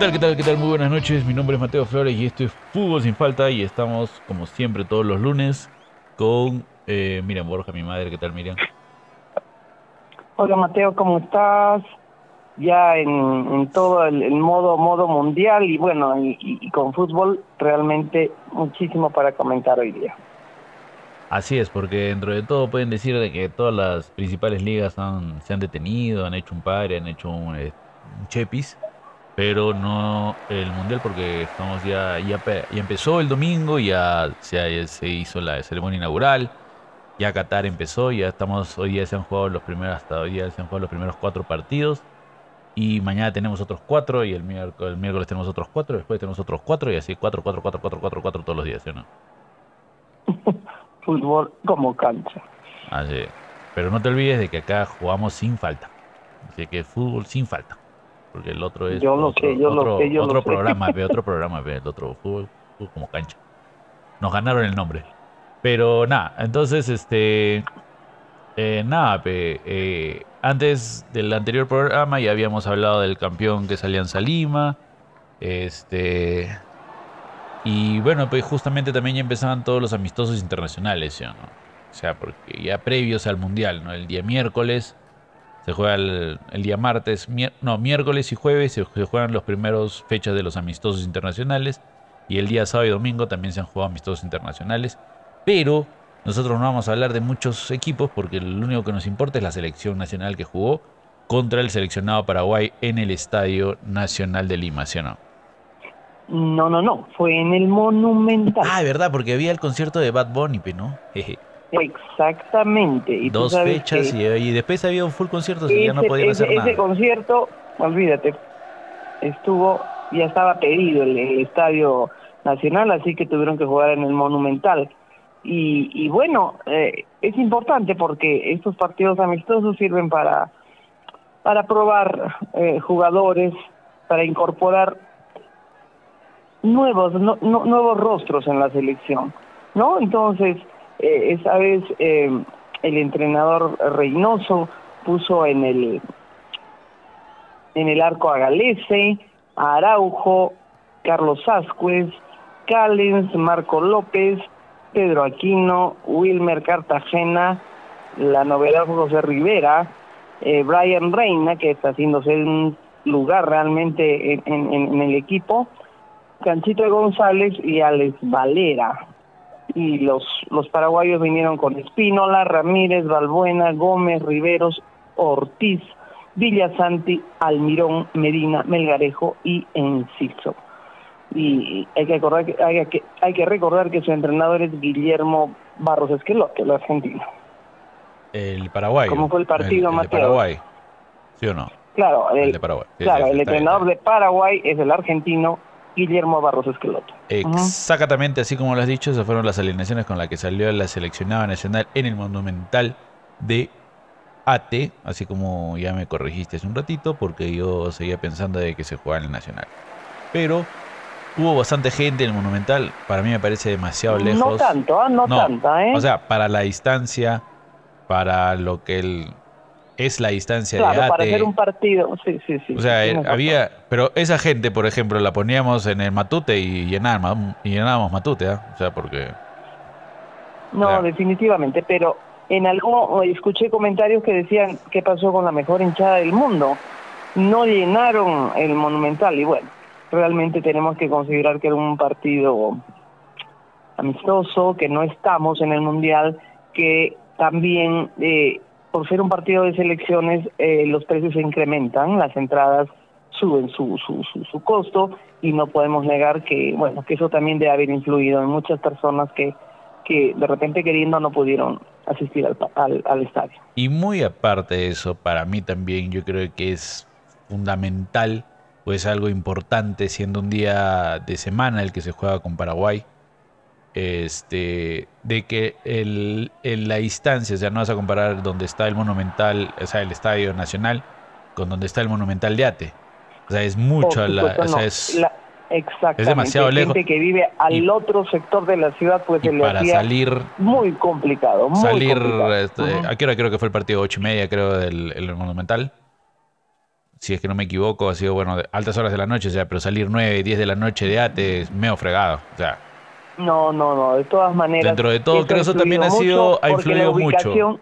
tal, qué tal, qué tal? Muy buenas noches. Mi nombre es Mateo Flores y esto es Fútbol sin falta y estamos como siempre todos los lunes con eh, Miriam Borja, mi madre. ¿Qué tal, Miriam? Hola Mateo, ¿cómo estás? Ya en, todo el, modo modo mundial y bueno, y, con fútbol realmente muchísimo para comentar hoy día. Así es, porque dentro de todo pueden decir de que todas las principales ligas han, se han detenido, han hecho un padre, han hecho un, eh, un chepis pero no el mundial porque estamos ya, ya, empezó el domingo, ya, ya se hizo la ceremonia inaugural, ya Qatar empezó, ya estamos, hoy día se han jugado los primeros, hasta hoy día se han jugado los primeros cuatro partidos y mañana tenemos otros cuatro y el miércoles, el miércoles tenemos otros cuatro, después tenemos otros cuatro y así cuatro, cuatro, cuatro, cuatro, cuatro, cuatro todos los días, ¿sí o no? Fútbol como cancha. Así, pero no te olvides de que acá jugamos sin falta, así que fútbol sin falta. Porque el otro es yo lo otro, yo otro, lo yo otro programa, ve, otro programa, ve, el otro fútbol, como cancha. Nos ganaron el nombre. Pero nada, entonces, este, eh, nada, eh, antes del anterior programa ya habíamos hablado del campeón que es Alianza Lima. Este, y bueno, pues justamente también ya empezaban todos los amistosos internacionales, ¿sí, ¿no? O sea, porque ya previos al Mundial, ¿no? El día miércoles se juega el, día martes, no, miércoles y jueves se, juegan los primeros fechas de los amistosos internacionales. Y el día sábado y domingo también se han jugado amistosos internacionales. Pero nosotros no vamos a hablar de muchos equipos porque lo único que nos importa es la selección nacional que jugó contra el seleccionado Paraguay en el Estadio Nacional de Lima, ¿sí o no? No, no, no, fue en el Monumental. Ah, verdad, porque había el concierto de Bad Bunny, ¿no? Jeje. Exactamente. Y Dos fechas y, después había un full concierto y ya no podían hacer nada. Ese concierto, olvídate, estuvo, ya estaba pedido el, Estadio Nacional, así que tuvieron que jugar en el Monumental. Y, y bueno, eh, es importante porque estos partidos amistosos sirven para, para probar eh, jugadores, para incorporar nuevos, nuevos rostros en la selección, ¿no? Entonces, eh, esa vez eh, el entrenador Reynoso puso en el en el arco a Galese, a Araujo, Carlos Ascuez, Callens, Marco López, Pedro Aquino, Wilmer Cartagena, la novedad José Rivera, eh, Brian Reina, que está haciéndose un lugar realmente en, en el equipo, Canchito González y Alex Valera y los, los paraguayos vinieron con Espínola, Ramírez, Balbuena, Gómez, Riveros, Ortiz, Villasanti, Almirón, Medina, Melgarejo y Enciso. Y hay que, recordar que, hay, que, hay que recordar que su entrenador es Guillermo Barros Esquelote, el argentino. El Paraguay. ¿Cómo fue el partido, el, Paraguay, ¿sí o no? Claro, el, de Paraguay. claro, el entrenador de Paraguay es el argentino Guillermo Barros Esqueloto. Exactamente, así como lo has dicho, esas fueron las alineaciones con las que salió la seleccionada nacional en el Monumental de AT, así como ya me corregiste hace un ratito, porque yo seguía pensando de que se jugaba en el Nacional. Pero hubo bastante gente en el Monumental, para mí me parece demasiado lejos. No tanto, ¿ah? no, no tanta, ¿eh? O sea, para la distancia, para lo que el es la distancia claro, de ATE. para hacer un partido, sí, sí, sí. O sea, había, pero esa gente, por ejemplo, la poníamos en el Matute y llenábamos, y llenábamos Matute, ¿eh? O sea, porque... No, definitivamente, pero en algo escuché comentarios que decían qué pasó con la mejor hinchada del mundo. No llenaron el Monumental y bueno, realmente tenemos que considerar que era un partido amistoso, que no estamos en el Mundial, que también eh, por ser un partido de selecciones, eh, los precios se incrementan, las entradas suben su, su, su, costo y no podemos negar que, bueno, que eso también debe haber influido en muchas personas que, que de repente queriendo no pudieron asistir al, al, al estadio. Y muy aparte de eso, para mí también yo creo que es fundamental, pues algo importante, siendo un día de semana el que se juega con Paraguay, este, de que el, en la distancia, o sea, no vas a comparar donde está el Monumental, o sea, el Estadio Nacional, con donde está el Monumental de Ate. O sea, es mucho, la, o sea, es, es demasiado lejos. Gente que vive al otro sector de la ciudad, pues se para salir muy complicado. Muy salir, Este, ¿a qué hora creo que fue el partido? Ocho y media, creo, del el Monumental. si es que no me equivoco, ha sido, bueno, de altas horas de la noche, o sea, pero salir 9, 10 de la noche de ATE es medio fregado, o sea. No, no, no, de todas maneras. Dentro de todo, creo que eso también ha sido, ha influido mucho.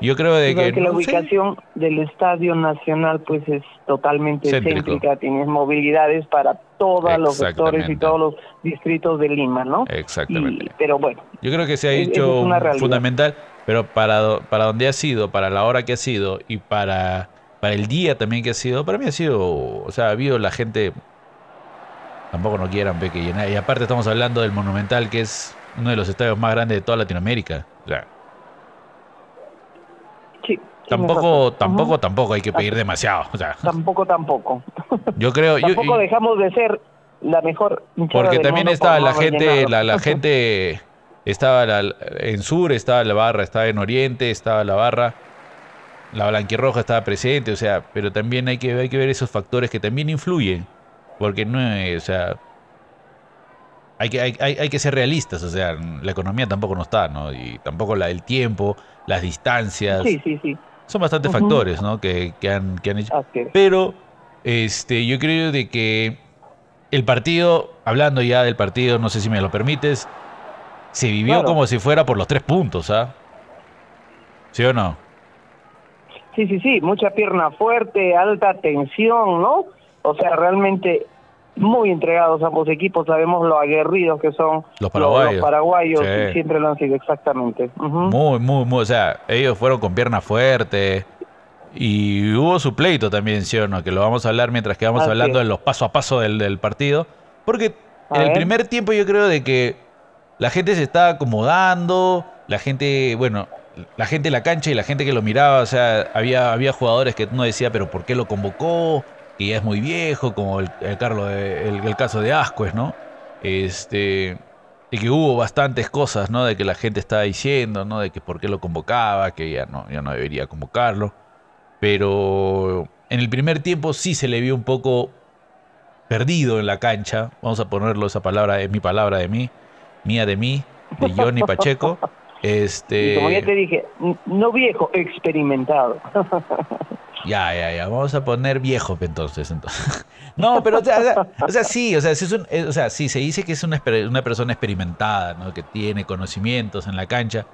Yo creo de que, la ubicación del Estadio Nacional pues es totalmente céntrica, tienes movilidades para todos los sectores y todos los distritos de Lima, ¿no? Exactamente. pero bueno. Yo creo que se ha hecho fundamental, pero para, para donde ha sido, para la hora que ha sido y para, para el día también que ha sido, para mí ha sido, o sea, ha habido la gente, tampoco no quieran ver que llenar, y aparte estamos hablando del Monumental que es uno de los estadios más grandes de toda Latinoamérica, o sea, Tampoco, tampoco, tampoco hay que pedir demasiado. O sea. Tampoco, tampoco. Yo creo. tampoco dejamos de ser la mejor. Porque también estaba la gente, la, la gente estaba en sur, estaba la barra, estaba en oriente, estaba la barra, la blanquirroja estaba presente, o sea, pero también hay que, hay que ver esos factores que también influyen, porque no es, o sea, hay que, hay, hay, que ser realistas, o sea, la economía tampoco no está, ¿no? Y tampoco la, el tiempo, las distancias. Sí, sí, sí. Son bastantes factores, ¿no? Que, que, han, que han hecho. Pero este, yo creo de que el partido, hablando ya del partido, no sé si me lo permites, se vivió como si fuera por los tres puntos, ¿ah? ¿Sí o no? Sí, sí, sí, mucha pierna fuerte, alta tensión, ¿no? O sea, realmente muy entregados ambos equipos, sabemos lo aguerridos que son los paraguayos, paraguayos y siempre lo han sido exactamente. Muy, muy, muy, o sea, ellos fueron con pierna fuerte y hubo su pleito también, ¿sí o no? Que lo vamos a hablar mientras que vamos hablando de los paso a paso del, del partido, porque en el primer tiempo yo creo de que la gente se estaba acomodando, la gente, bueno, la gente en la cancha y la gente que lo miraba, o sea, había, había jugadores que uno decía, pero ¿por qué lo convocó? Que ya es muy viejo, como el, el, Carlos el, caso de Ascuez, ¿no? Este, y que hubo bastantes cosas, ¿no? De que la gente estaba diciendo, ¿no? De que por qué lo convocaba, que ya no, ya no debería convocarlo. Pero en el primer tiempo sí se le vio un poco perdido en la cancha. Vamos a ponerlo esa palabra, es mi palabra de mí, mía de mí, de Johnny Pacheco. Este... como ya te dije, no viejo, experimentado. Ya, ya, ya. Vamos a poner viejo entonces. entonces. No, pero o sea, sí, o sea, sí, es un, o sea, sí, se dice que es una, una persona experimentada, ¿no? Que tiene conocimientos en la cancha.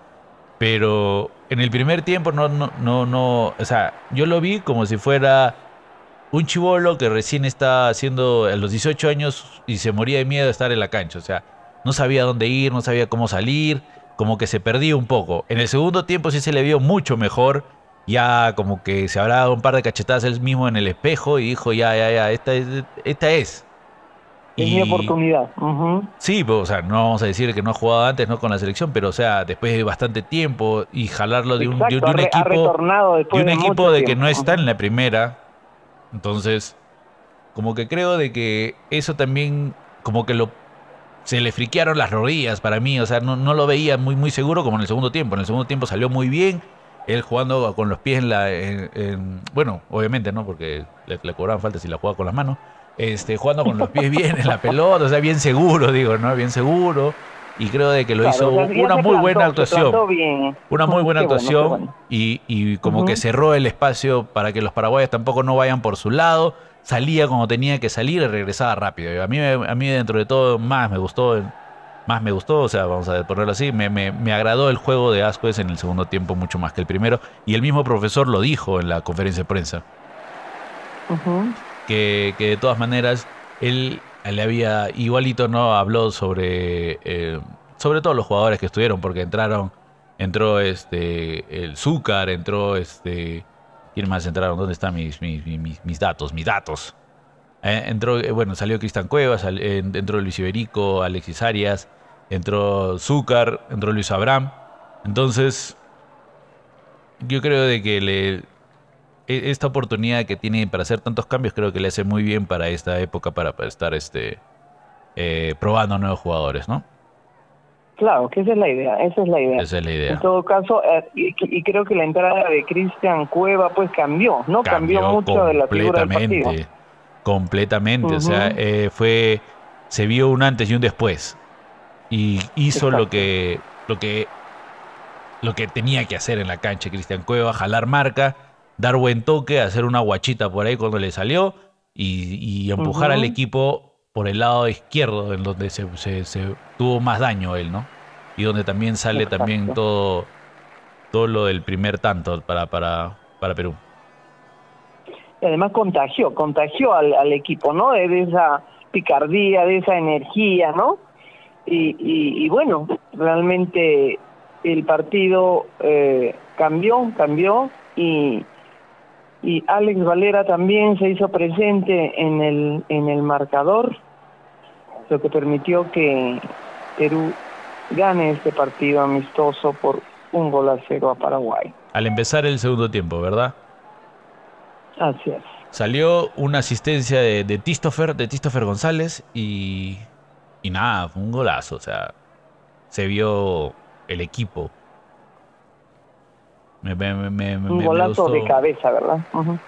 Pero en el primer tiempo no, no, no, no. O sea, yo lo vi como si fuera un chivolo que recién está haciendo a los 18 años y se moría de miedo de estar en la cancha. O sea, no sabía dónde ir, no sabía cómo salir, como que se perdía un poco. En el segundo tiempo sí se le vio mucho mejor ya como que se habrá dado un par de cachetadas él mismo en el espejo y dijo, ya, ya, ya, esta es. Esta es. Es mi oportunidad. Sí, pues, o sea, no vamos a decir que no ha jugado antes, no con la selección, pero o sea, después de bastante tiempo y jalarlo de un, de, un equipo, de un equipo de que no está en la primera, entonces, como que creo de que eso también, como que lo se le friquearon las rodillas para mí, o sea, no, no lo veía muy, muy seguro como en el segundo tiempo. En el segundo tiempo salió muy bien, él jugando con los pies en la. bueno, obviamente, ¿no? Porque le, le, cobraban falta si la jugaba con las manos. Este, jugando con los pies bien en la pelota, o sea, bien seguro, digo, ¿no? Bien seguro. Y creo de que lo hizo una muy buena actuación. Una muy buena actuación Y, y, como que cerró el espacio para que los paraguayos tampoco no vayan por su lado. Salía como tenía que salir y regresaba rápido. A mí, a mí dentro de todo más me gustó más me gustó, o sea, vamos a ponerlo así, me, me, agradó el juego de Asquez en el segundo tiempo mucho más que el primero, y el mismo profesor lo dijo en la conferencia de prensa, que, de todas maneras él le había, igualito no habló sobre, eh, sobre todos los jugadores que estuvieron, porque entraron, entró este, el Zúcar, entró este, ¿quién más entraron? ¿Dónde están mis, mis, mis, datos? Mis datos. Eh, entró, eh, bueno, salió Cristian Cuevas, entró Luis Iberico, Alexis Arias, entró Zúcar, entró Luis Abraham. Entonces, yo creo de que le, e, esta oportunidad que tiene para hacer tantos cambios creo que le hace muy bien para esta época, para, estar este, eh, probando nuevos jugadores, ¿no? Claro, que esa es la idea, esa es la idea. Esa es la idea. En todo caso, eh, y, creo que la entrada de Cristian Cueva pues cambió, ¿no? Cambió, mucho de la figura del partido. Completamente, o sea, eh, fue, se vio un antes y un después y hizo lo que, lo que lo que tenía que hacer en la cancha Cristian Cueva, jalar marca dar buen toque, hacer una guachita por ahí cuando le salió y, y empujar al equipo por el lado izquierdo, en donde se, se- se tuvo más daño él, ¿no? Y donde también sale también todo, todo lo del primer tanto para, para, para Perú. Además contagió, contagió al, equipo, ¿no? De, de esa picardía, de esa energía, ¿no? Y, y, y bueno, realmente el partido eh, cambió, cambió y, y Alex Valera también se hizo presente en el, en el marcador, lo que permitió que Perú gane este partido amistoso por un gol a cero a Paraguay. Al empezar el segundo tiempo, ¿verdad? Así es. Salió una asistencia de, de Christopher, de Christopher González y, y nada, fue un golazo. O sea, se vio el equipo. Me, me- me- Un golazo de cabeza, ¿verdad?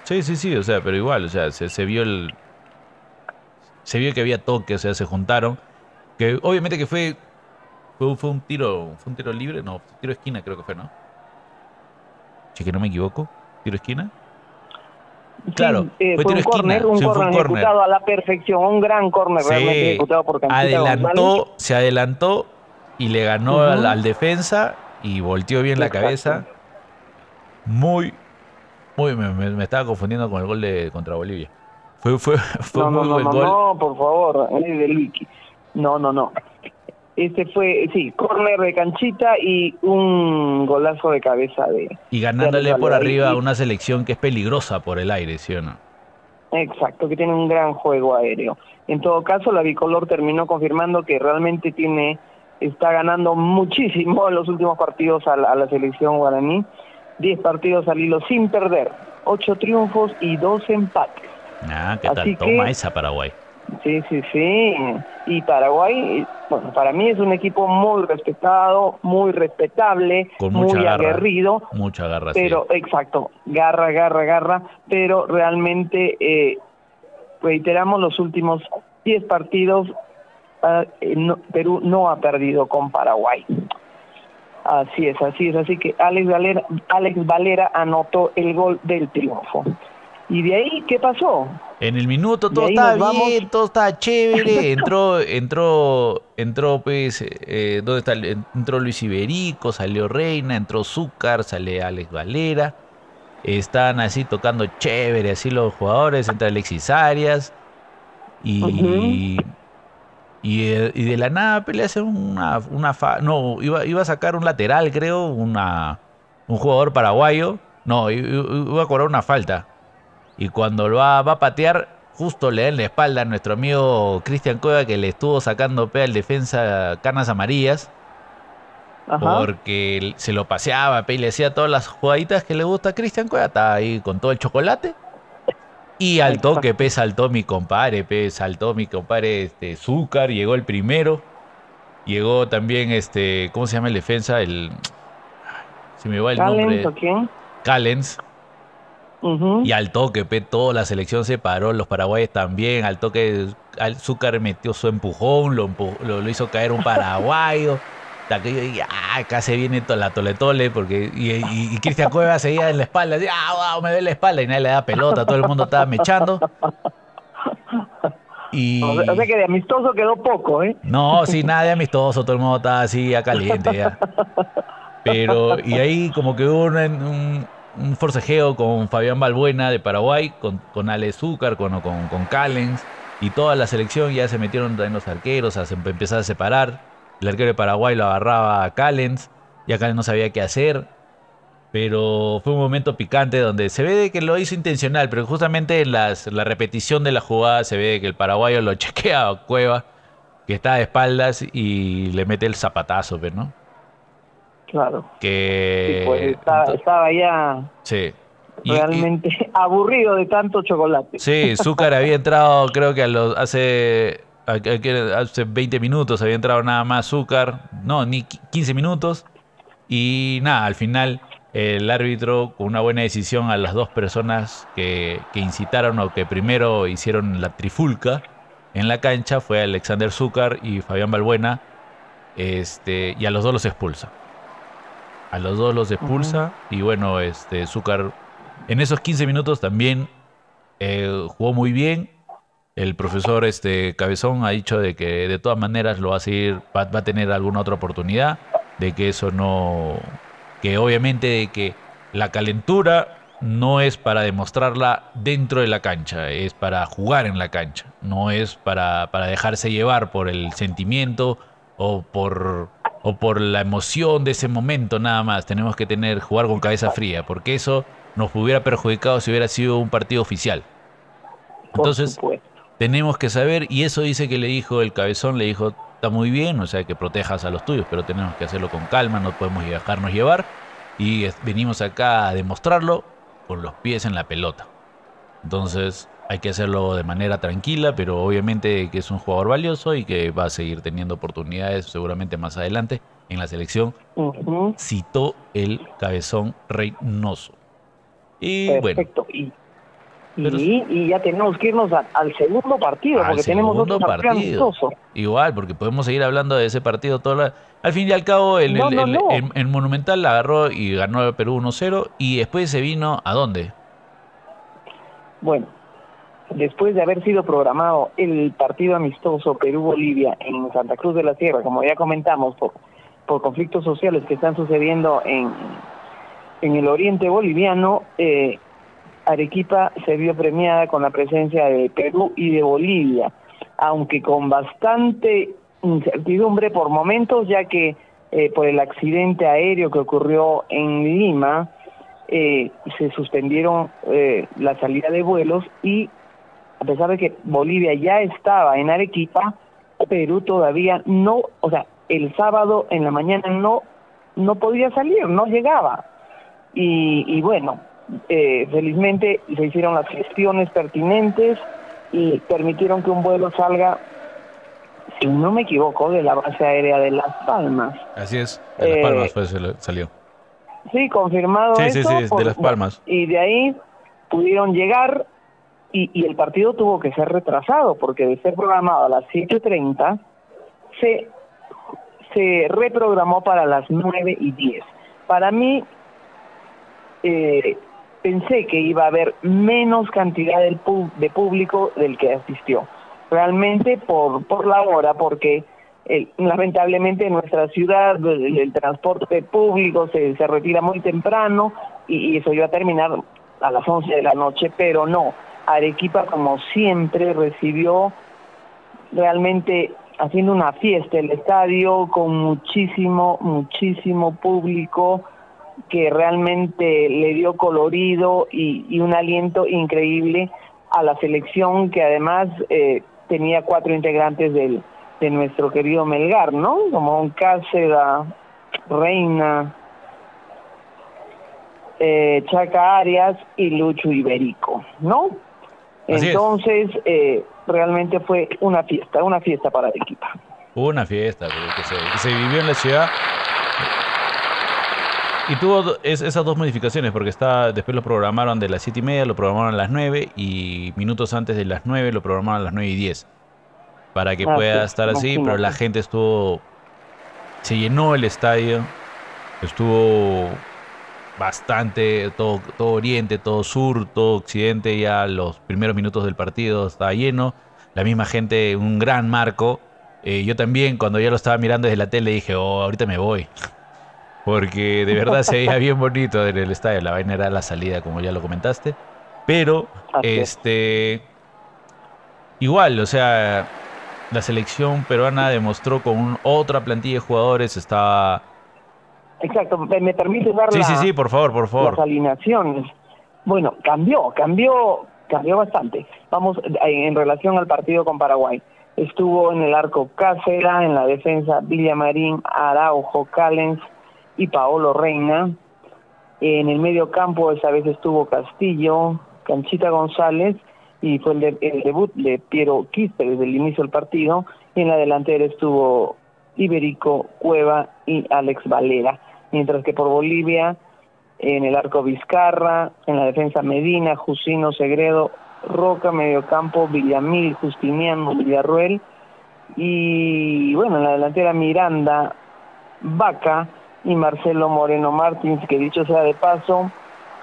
Sí, sí, sí, o sea, pero igual, o sea, se, se vio el. Se vio que había toque, o sea, se juntaron. Que obviamente que fue. Fue, fue un tiro. ¿Fue un tiro libre? No, tiro esquina creo que fue, ¿no? Si que no me equivoco. ¿Tiro esquina? Claro, Sí, eh, fue un esquina, córner, un sí, fue un córner. ejecutado a la perfección, un gran realmente Sí, ejecutado por Canchita González. adelantó, se adelantó y le ganó Ujú. al, al defensa y volteó bien la Exacto. cabeza. Muy, muy, me, me- me estaba confundiendo con el gol de contra Bolivia. Fue, fue, fue No, muy no, buen no, gol. no, por favor, es del wiki. No, no, no. Este fue, sí, córner de Canchita y un golazo de cabeza de... Y ganándole por arriba a una selección que es peligrosa por el aire, ¿sí o no? Exacto, que tiene un gran juego aéreo. En todo caso, la bicolor terminó confirmando que realmente tiene está ganando muchísimo en los últimos partidos a la, a la selección guaraní. Diez partidos al hilo sin perder, ocho triunfos y dos empates. Ah, ¿qué Así tal? que- Toma esa Paraguay. Sí, sí, sí. Y Paraguay, bueno, para mí es un equipo muy respetado, muy respetable, Con mucha muy garra. aguerrido, Mucha garra, sí. pero exacto, garra, garra, garra, pero realmente eh, reiteramos los últimos 10 partidos, ah, eh, no- Perú no ha perdido con Paraguay. Así es, así es, así que Alex Valera, Alex Valera anotó el gol del triunfo. ¿Y de ahí qué pasó? En el minuto todo estaba bien, todo estaba chévere. Entró, entró, entró, pues, eh, ¿dónde está? Entró Luis Iberico, salió Reina, entró Zúcar, sale Alex Valera. Están así tocando chévere, así los jugadores, entra Alexis Arias. Y, de, y de la nada pues, le hace una, una fa- no, iba, iba a sacar un lateral, creo, una, un jugador paraguayo. No, iba a cobrar una falta. Y cuando lo va, va a patear, justo le da en la espalda a nuestro amigo Cristian Cueva que le estuvo sacando pe al defensa canas amarillas. Ajá. Porque se lo paseaba, pe, y le hacía todas las jugaditas que le gusta a Cristian Cueva. Estaba ahí con todo el chocolate. Y al toque, pe, saltó mi compadre, pe, saltó mi compadre este, Zúcar, llegó el primero. Llegó también, este, ¿cómo se llama el defensa? El. Se me va el ¿Callens nombre. o quién? Callens. Y al toque, toda la selección se paró, los paraguayos también, al toque, Zúcar metió su empujón, lo, empu- lo, lo hizo caer un paraguayo. Hasta que yo dije, ah, acá se viene to- la tole tole, porque, y, y- y Cristian Cueva seguía en la espalda, así, ah, wow, me ve la espalda, y nadie le da pelota, todo el mundo estaba mechando. Y... O sea, o sea que de amistoso quedó poco, ¿eh? No, sí, nada de amistoso, todo el mundo estaba así ya caliente ya. Pero, y ahí como que hubo un, un, un forcejeo con Fabián Balbuena de Paraguay, con, con Ale Zúcar, con, con, Callens, y toda la selección ya se metieron también los arqueros, se empezar a separar. El arquero de Paraguay lo agarraba a Callens, y a Callens no sabía qué hacer. Pero fue un momento picante donde se ve de que lo hizo intencional, pero justamente en la repetición de la jugada se ve que el paraguayo lo chequea a Cueva, que está de espaldas y le mete el zapatazo, pues, ¿no? Claro. Que... Sí, pues estaba, ya sí. Y- y- realmente aburrido de tanto chocolate. Sí, Zúcar había entrado, creo que a los, hace, a- a- que hace 20 minutos había entrado nada más Zúcar, no, ni qui- 15 minutos. Y nada, al final el árbitro, con una buena decisión a las dos personas que, que incitaron o que primero hicieron la trifulca en la cancha, fue Alexander Zúcar y Fabián Balbuena, este, y a los dos los expulsa. A los dos los expulsa y bueno, este, Zúcar En esos 15 minutos también eh, jugó muy bien. El profesor este, Cabezón ha dicho de que de todas maneras lo va a seguir, va, va a tener alguna otra oportunidad, de que eso no, que obviamente de que la calentura no es para demostrarla dentro de la cancha, es para jugar en la cancha, no es para, para dejarse llevar por el sentimiento o por, o por la emoción de ese momento nada más. Tenemos que tener, jugar con cabeza fría, porque eso nos hubiera perjudicado si hubiera sido un partido oficial. Entonces, tenemos que saber, y eso dice que le dijo el cabezón, le dijo, está muy bien, o sea, que protejas a los tuyos, pero tenemos que hacerlo con calma, no podemos dejarnos llevar, y venimos acá a demostrarlo con los pies en la pelota. Entonces, hay que hacerlo de manera tranquila, pero obviamente que es un jugador valioso y que va a seguir teniendo oportunidades seguramente más adelante en la selección. Citó el cabezón Reynoso. Y Perfecto. bueno. Y, ya tenemos que irnos al segundo partido, porque tenemos otro partido. Igual, porque podemos seguir hablando de ese partido todo Al fin y al cabo, el, el, Monumental la agarró y ganó el Perú 1-0 y después se vino ¿a dónde? Bueno, después de haber sido programado el partido amistoso Perú-Bolivia en Santa Cruz de la Sierra, como ya comentamos, por, por conflictos sociales que están sucediendo en, en el oriente boliviano, eh, Arequipa se vio premiada con la presencia de Perú y de Bolivia, aunque con bastante incertidumbre por momentos, ya que eh, por el accidente aéreo que ocurrió en Lima, eh, se suspendieron eh, la salida de vuelos y a pesar de que Bolivia ya estaba en Arequipa, Perú todavía no, o sea, el sábado en la mañana no, no podía salir, no llegaba. Y, y bueno, eh, felizmente se hicieron las gestiones pertinentes y permitieron que un vuelo salga, si no me equivoco, de la base aérea de Las Palmas. Así es, de Las Palmas eh, salió. Sí, confirmado. Sí, sí, sí, de Las Palmas. Y de ahí pudieron llegar y, y, el partido tuvo que ser retrasado porque de ser programado a las 7.30 se, se reprogramó para las 9 y 10. Para mí, eh, pensé que iba a haber menos cantidad de, de público del que asistió. Realmente por, por la hora, porque eh, lamentablemente en nuestra ciudad el, transporte público se, se, retira muy temprano y, eso iba a terminar a las 11 de la noche, pero no. Arequipa, como siempre, recibió realmente haciendo una fiesta el estadio con muchísimo, muchísimo público que realmente le dio colorido y, un aliento increíble a la selección que además eh, tenía cuatro integrantes del, de nuestro querido Melgar, ¿no? Como Cáceda, Reina, eh, Chaca Arias y Lucho Iberico, ¿no? Entonces, eh, realmente fue una fiesta, una fiesta para el equipo. Una fiesta, que se, que se vivió en la ciudad y tuvo esas dos modificaciones, porque está, después lo programaron de las 7 y media, lo programaron a las 9 y minutos antes de las 9 lo programaron a las 9 y 10. Para que ah, pueda estar así, pero la gente estuvo. Se llenó el estadio, estuvo bastante, todo, todo oriente, todo sur, todo occidente, ya los primeros minutos del partido estaba lleno. La misma gente, un gran marco. Eh, yo también, cuando ya lo estaba mirando desde la tele, dije, oh, ahorita me voy porque de verdad se veía bien bonito en el estadio. La vaina era la salida, como ya lo comentaste. Pero, este. Igual, o sea, la selección peruana demostró con otra plantilla de jugadores, estaba. Exacto, me permite dar sí, sí, sí, por favor, por favor. las alineaciones. Bueno, cambió, cambió, cambió bastante. Vamos, en relación al partido con Paraguay. Estuvo en el arco Cáceres, en la defensa Villamarín, Araujo, Callens, y Paolo Reina. En el medio campo esa vez estuvo Castillo, Canchita González y fue el, debut de Piero Quispe desde el inicio del partido. Y en la delantera estuvo Iberico Cueva y Alex Valera. Mientras que por Bolivia, en el arco Vizcarra, en la defensa Medina, Jusino Segredo, Roca, mediocampo, Villamil, Justiniano, Villarruel. Y bueno, en la delantera Miranda, Vaca, y Marcelo Moreno Martins, que dicho sea de paso,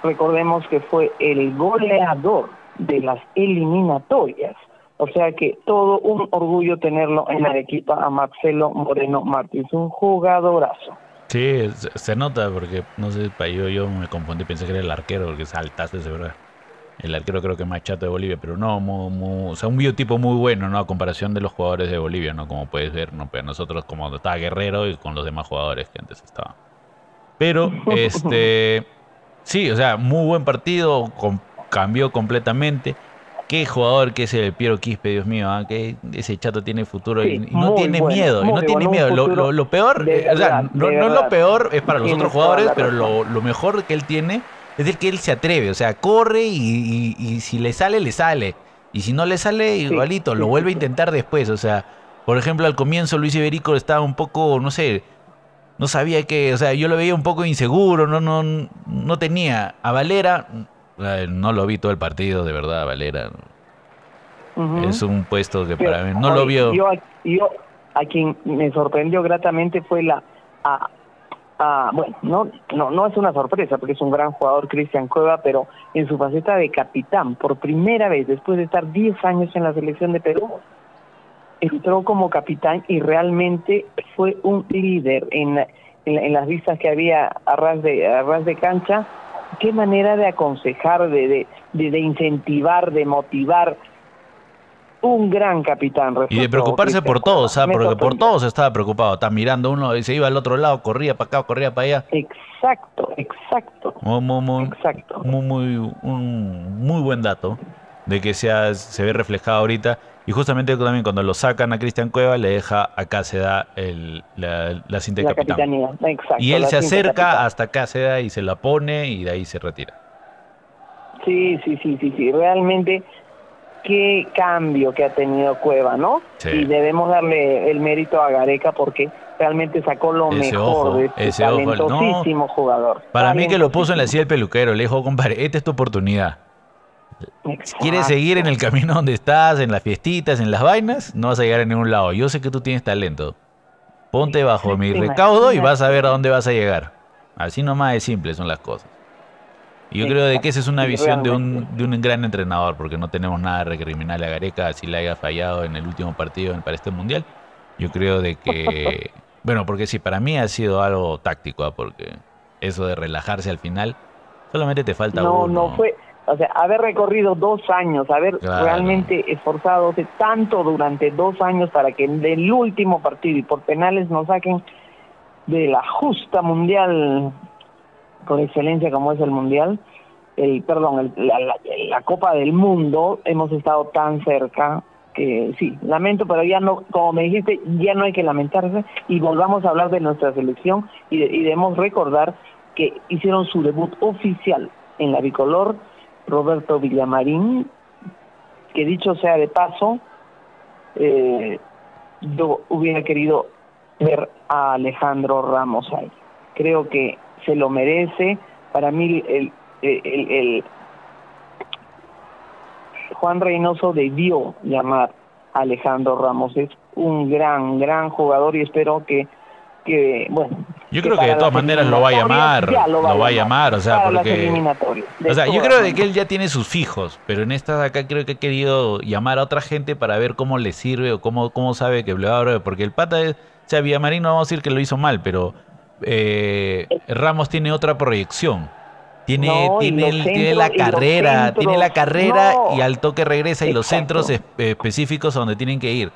recordemos que fue el goleador de las eliminatorias. O sea que todo un orgullo tenerlo en la equipa a Marcelo Moreno Martínez, un jugadorazo. Sí, se, nota porque, no sé, yo, yo me confundí, pensé que era el arquero, porque saltaste, de verdad. El arquero creo que es más chato de Bolivia, pero no, o sea, un biotipo muy bueno, ¿no? A comparación de los jugadores de Bolivia, ¿no? Como puedes ver, ¿no? Pero nosotros como estaba Guerrero y con los demás jugadores que antes estaban. Pero, este, sí, o sea, muy buen partido, cambió completamente. Qué jugador que es el Piero Quispe, Dios mío, ¿ah? que ese chato tiene futuro y, no tiene miedo, y no tiene miedo. Lo, peor, eh, o sea, no, lo peor es para los otros jugadores, pero lo, mejor que él tiene es el que él se atreve, o sea, corre y, si le sale, le sale. Y si no le sale, igualito, lo vuelve a intentar después. O sea, por ejemplo, al comienzo Luis Iberico estaba un poco, no sé, no sabía que, o sea, yo lo veía un poco inseguro, no, no, no tenía. A Valera, no lo vi todo el partido, de verdad, Valera. Es un puesto que para mí no lo vio. Yo, yo, a quien me sorprendió gratamente fue la. A, bueno, no, no, no es una sorpresa porque es un gran jugador Cristian Cueva, pero en su faceta de capitán, por primera vez después de estar 10 años en la selección de Perú, entró como capitán y realmente fue un líder en, en, las vistas que había a ras de, a ras de cancha qué manera de aconsejar, de, de, de, incentivar, de motivar. Un gran capitán. Y de preocuparse por todos, ¿sabes? Porque por todos estaba preocupado. Está mirando uno y se iba al otro lado, corría para acá, corría para allá. Exacto, exacto. Muy, muy, muy, exacto. muy, muy, un muy buen dato de que sea, se ve reflejado ahorita. Y justamente también cuando lo sacan a Cristian Cueva, le deja a Cáceda el, la, la cinta de capitán. y él se acerca hasta Cáceda y se la pone y de ahí se retira. Sí, sí, sí, sí, sí. Realmente qué cambio que ha tenido Cueva, ¿no? Y debemos darle el mérito a Gareca porque realmente sacó lo mejor de este talentosísimo jugador. Para mí que lo puso en la silla del peluquero, le dijo, compadre, esta es tu oportunidad. Si quieres seguir en el camino donde estás, en las fiestitas, en las vainas, no vas a llegar a ningún lado. Yo sé que tú tienes talento. Ponte bajo mi recaudo y vas a ver a dónde vas a llegar. Así nomás de simple son las cosas. Y yo creo de que esa es una visión de un, de un gran entrenador, porque no tenemos nada de recriminarle a Gareca si le haya fallado en el último partido para este mundial. Yo creo de que, bueno, porque sí, para mí ha sido algo táctico, ¿ah? porque eso de relajarse al final, solamente te falta no, No, fue, o sea, haber recorrido dos años, haber realmente esforzado tanto durante dos años para que en el último partido y por penales nos saquen de la justa mundial con excelencia como es el mundial, el perdón, la, Copa del Mundo, hemos estado tan cerca que sí, lamento, pero ya no, como me dijiste, ya no hay que lamentarse y volvamos a hablar de nuestra selección y, y debemos recordar que hicieron su debut oficial en la bicolor Roberto Villamarín, que dicho sea de paso, eh, yo hubiera querido ver a Alejandro Ramos ahí. Creo que se lo merece. Para mí, el, el, Juan Reynoso debió llamar a Alejandro Ramos. Es un gran, gran jugador y espero que que, bueno. Yo creo que de todas maneras lo va a llamar, lo va, a llamar, o sea, porque... O sea, yo creo de que él ya tiene sus fijos, pero en estas acá creo que ha querido llamar a otra gente para ver cómo le sirve o cómo, cómo sabe que le va a porque el pata, es, o sea, Villamarín no vamos a decir que lo hizo mal, pero eh, Ramos tiene otra proyección. Tiene, tiene, tiene, la carrera, tiene la carrera y al toque regresa y los centros específicos a donde tienen que ir.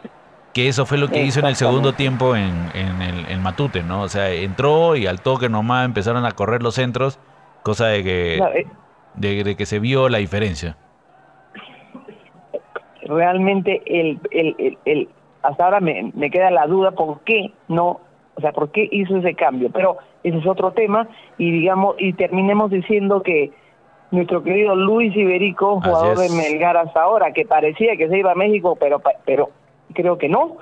Que eso fue lo que hizo en el segundo tiempo en, el Matute, ¿no? O sea, entró y al toque nomás empezaron a correr los centros, cosa de que, eh. de, que se vio la diferencia. Realmente, el, el, el, hasta ahora me, me queda la duda por qué no, o sea, por qué hizo ese cambio, pero ese es otro tema y digamos, y terminemos diciendo que nuestro querido Luis Iberico, jugador de Melgar hasta ahora, que parecía que se iba a México, pero, pero creo que no.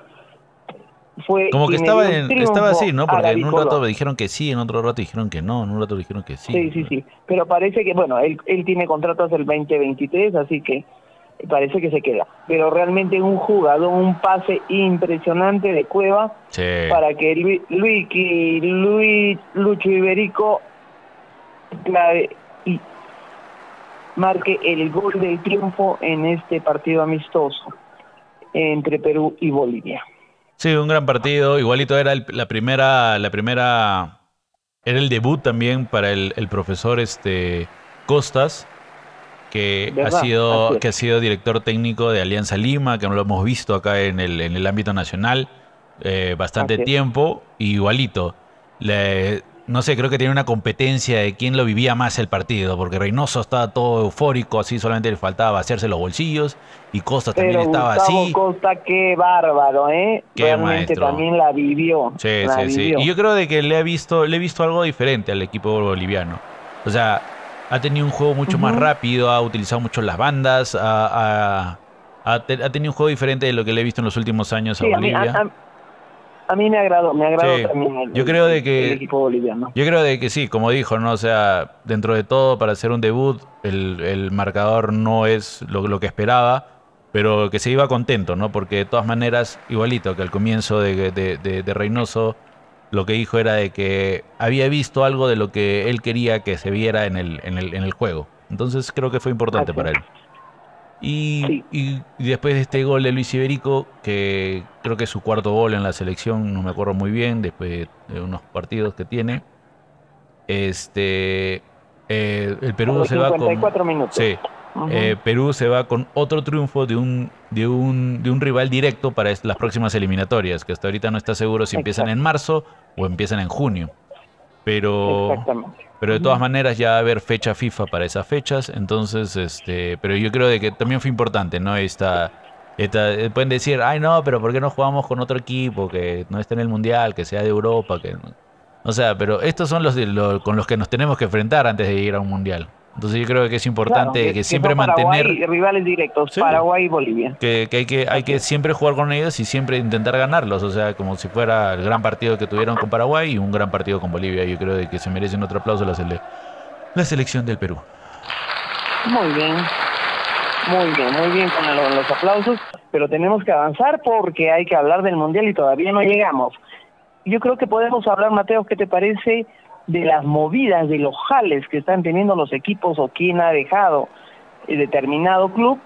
Fue Como que estaba, estaba así, ¿no? Porque en un rato me dijeron que sí, en otro rato dijeron que no, en un rato dijeron que sí. Sí, sí, sí. Pero parece que, bueno, él, él tiene contrato hasta el 2023, así que parece que se queda. Pero realmente un jugador, un pase impresionante de Cueva para que Luis, Luis, Luis Lucho Iberico clave, y marque el gol del triunfo en este partido amistoso entre Perú y Bolivia. Sí, un gran partido. Igualito era la primera, la primera, era el debut también para el, profesor este Costas, que ha sido, que ha sido director técnico de Alianza Lima, que no lo hemos visto acá en el, en el ámbito nacional eh, bastante tiempo. Igualito. Le, no sé, creo que tiene una competencia de quién lo vivía más el partido, porque Reynoso estaba todo eufórico, así solamente le faltaba hacerse los bolsillos, y Costa también estaba así. Costa, qué bárbaro, ¿eh? Realmente también la vivió. Sí, sí, sí. Y yo creo de que le he visto, le he visto algo diferente al equipo boliviano. O sea, ha tenido un juego mucho más rápido, ha utilizado mucho las bandas, ha, tenido un juego diferente de lo que le he visto en los últimos años a Bolivia. A mí me agradó, me agradó también el, yo creo de que, equipo boliviano. Yo creo de que sí, como dijo, ¿no? O sea, dentro de todo, para hacer un debut, el, marcador no es lo, que esperaba, pero que se iba contento, ¿no? Porque de todas maneras, igualito que al comienzo de, de, Reynoso, lo que dijo era de que había visto algo de lo que él quería que se viera en el, en el, en el juego. Entonces creo que fue importante para él. Y, después de este gol de Luis Iberico, que creo que es su cuarto gol en la selección, no me acuerdo muy bien, después de unos partidos que tiene, este, eh, el Perú se va con... minutos. Sí, eh, Perú se va con otro triunfo de un, de un, de un rival directo para las próximas eliminatorias, que hasta ahorita no está seguro si empiezan en marzo o empiezan en junio. Pero, pero de todas maneras ya va a haber fecha FIFA para esas fechas, entonces, este, pero yo creo de que también fue importante, ¿no? Esta, esta, eh, pueden decir, ay no, pero ¿por qué no jugamos con otro equipo que no esté en el Mundial, que sea de Europa? que O sea, pero estos son los, los con los que nos tenemos que enfrentar antes de ir a un Mundial. Entonces yo creo que es importante que, siempre mantener rivales directos, Paraguay y Bolivia. Que, hay que hay que siempre jugar con ellos y siempre intentar ganarlos, o sea, como si fuera el gran partido que tuvieron con Paraguay y un gran partido con Bolivia. Yo creo que se merecen otro aplauso la, la selección del Perú. Muy bien. Muy bien, muy bien con los aplausos, pero tenemos que avanzar porque hay que hablar del Mundial y todavía no llegamos. Yo creo que podemos hablar, Mateo, ¿qué te parece de las movidas, de los jales que están teniendo los equipos o quién ha dejado determinado club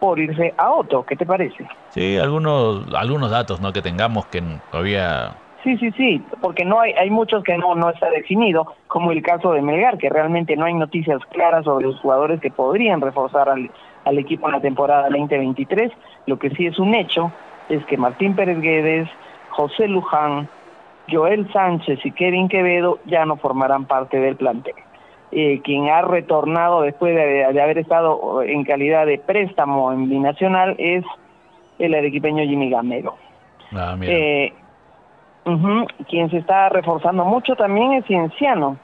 por irse a otro. ¿Qué te parece? Sí, algunos algunos datos no que tengamos que todavía Sí, sí, sí, porque no hay hay muchos que no no está definido, como el caso de Melgar, que realmente no hay noticias claras sobre los jugadores que podrían reforzar al, al equipo en la temporada 2023. Lo que sí es un hecho es que Martín Pérez Guedes, José Luján, Joel Sánchez y Kevin Quevedo ya no formarán parte del plantel. Eh, quien ha retornado después de, haber estado en calidad de préstamo en binacional es el arequipeño Jimmy Gamero. Ah, eh, quien se está reforzando mucho también es Cienciano.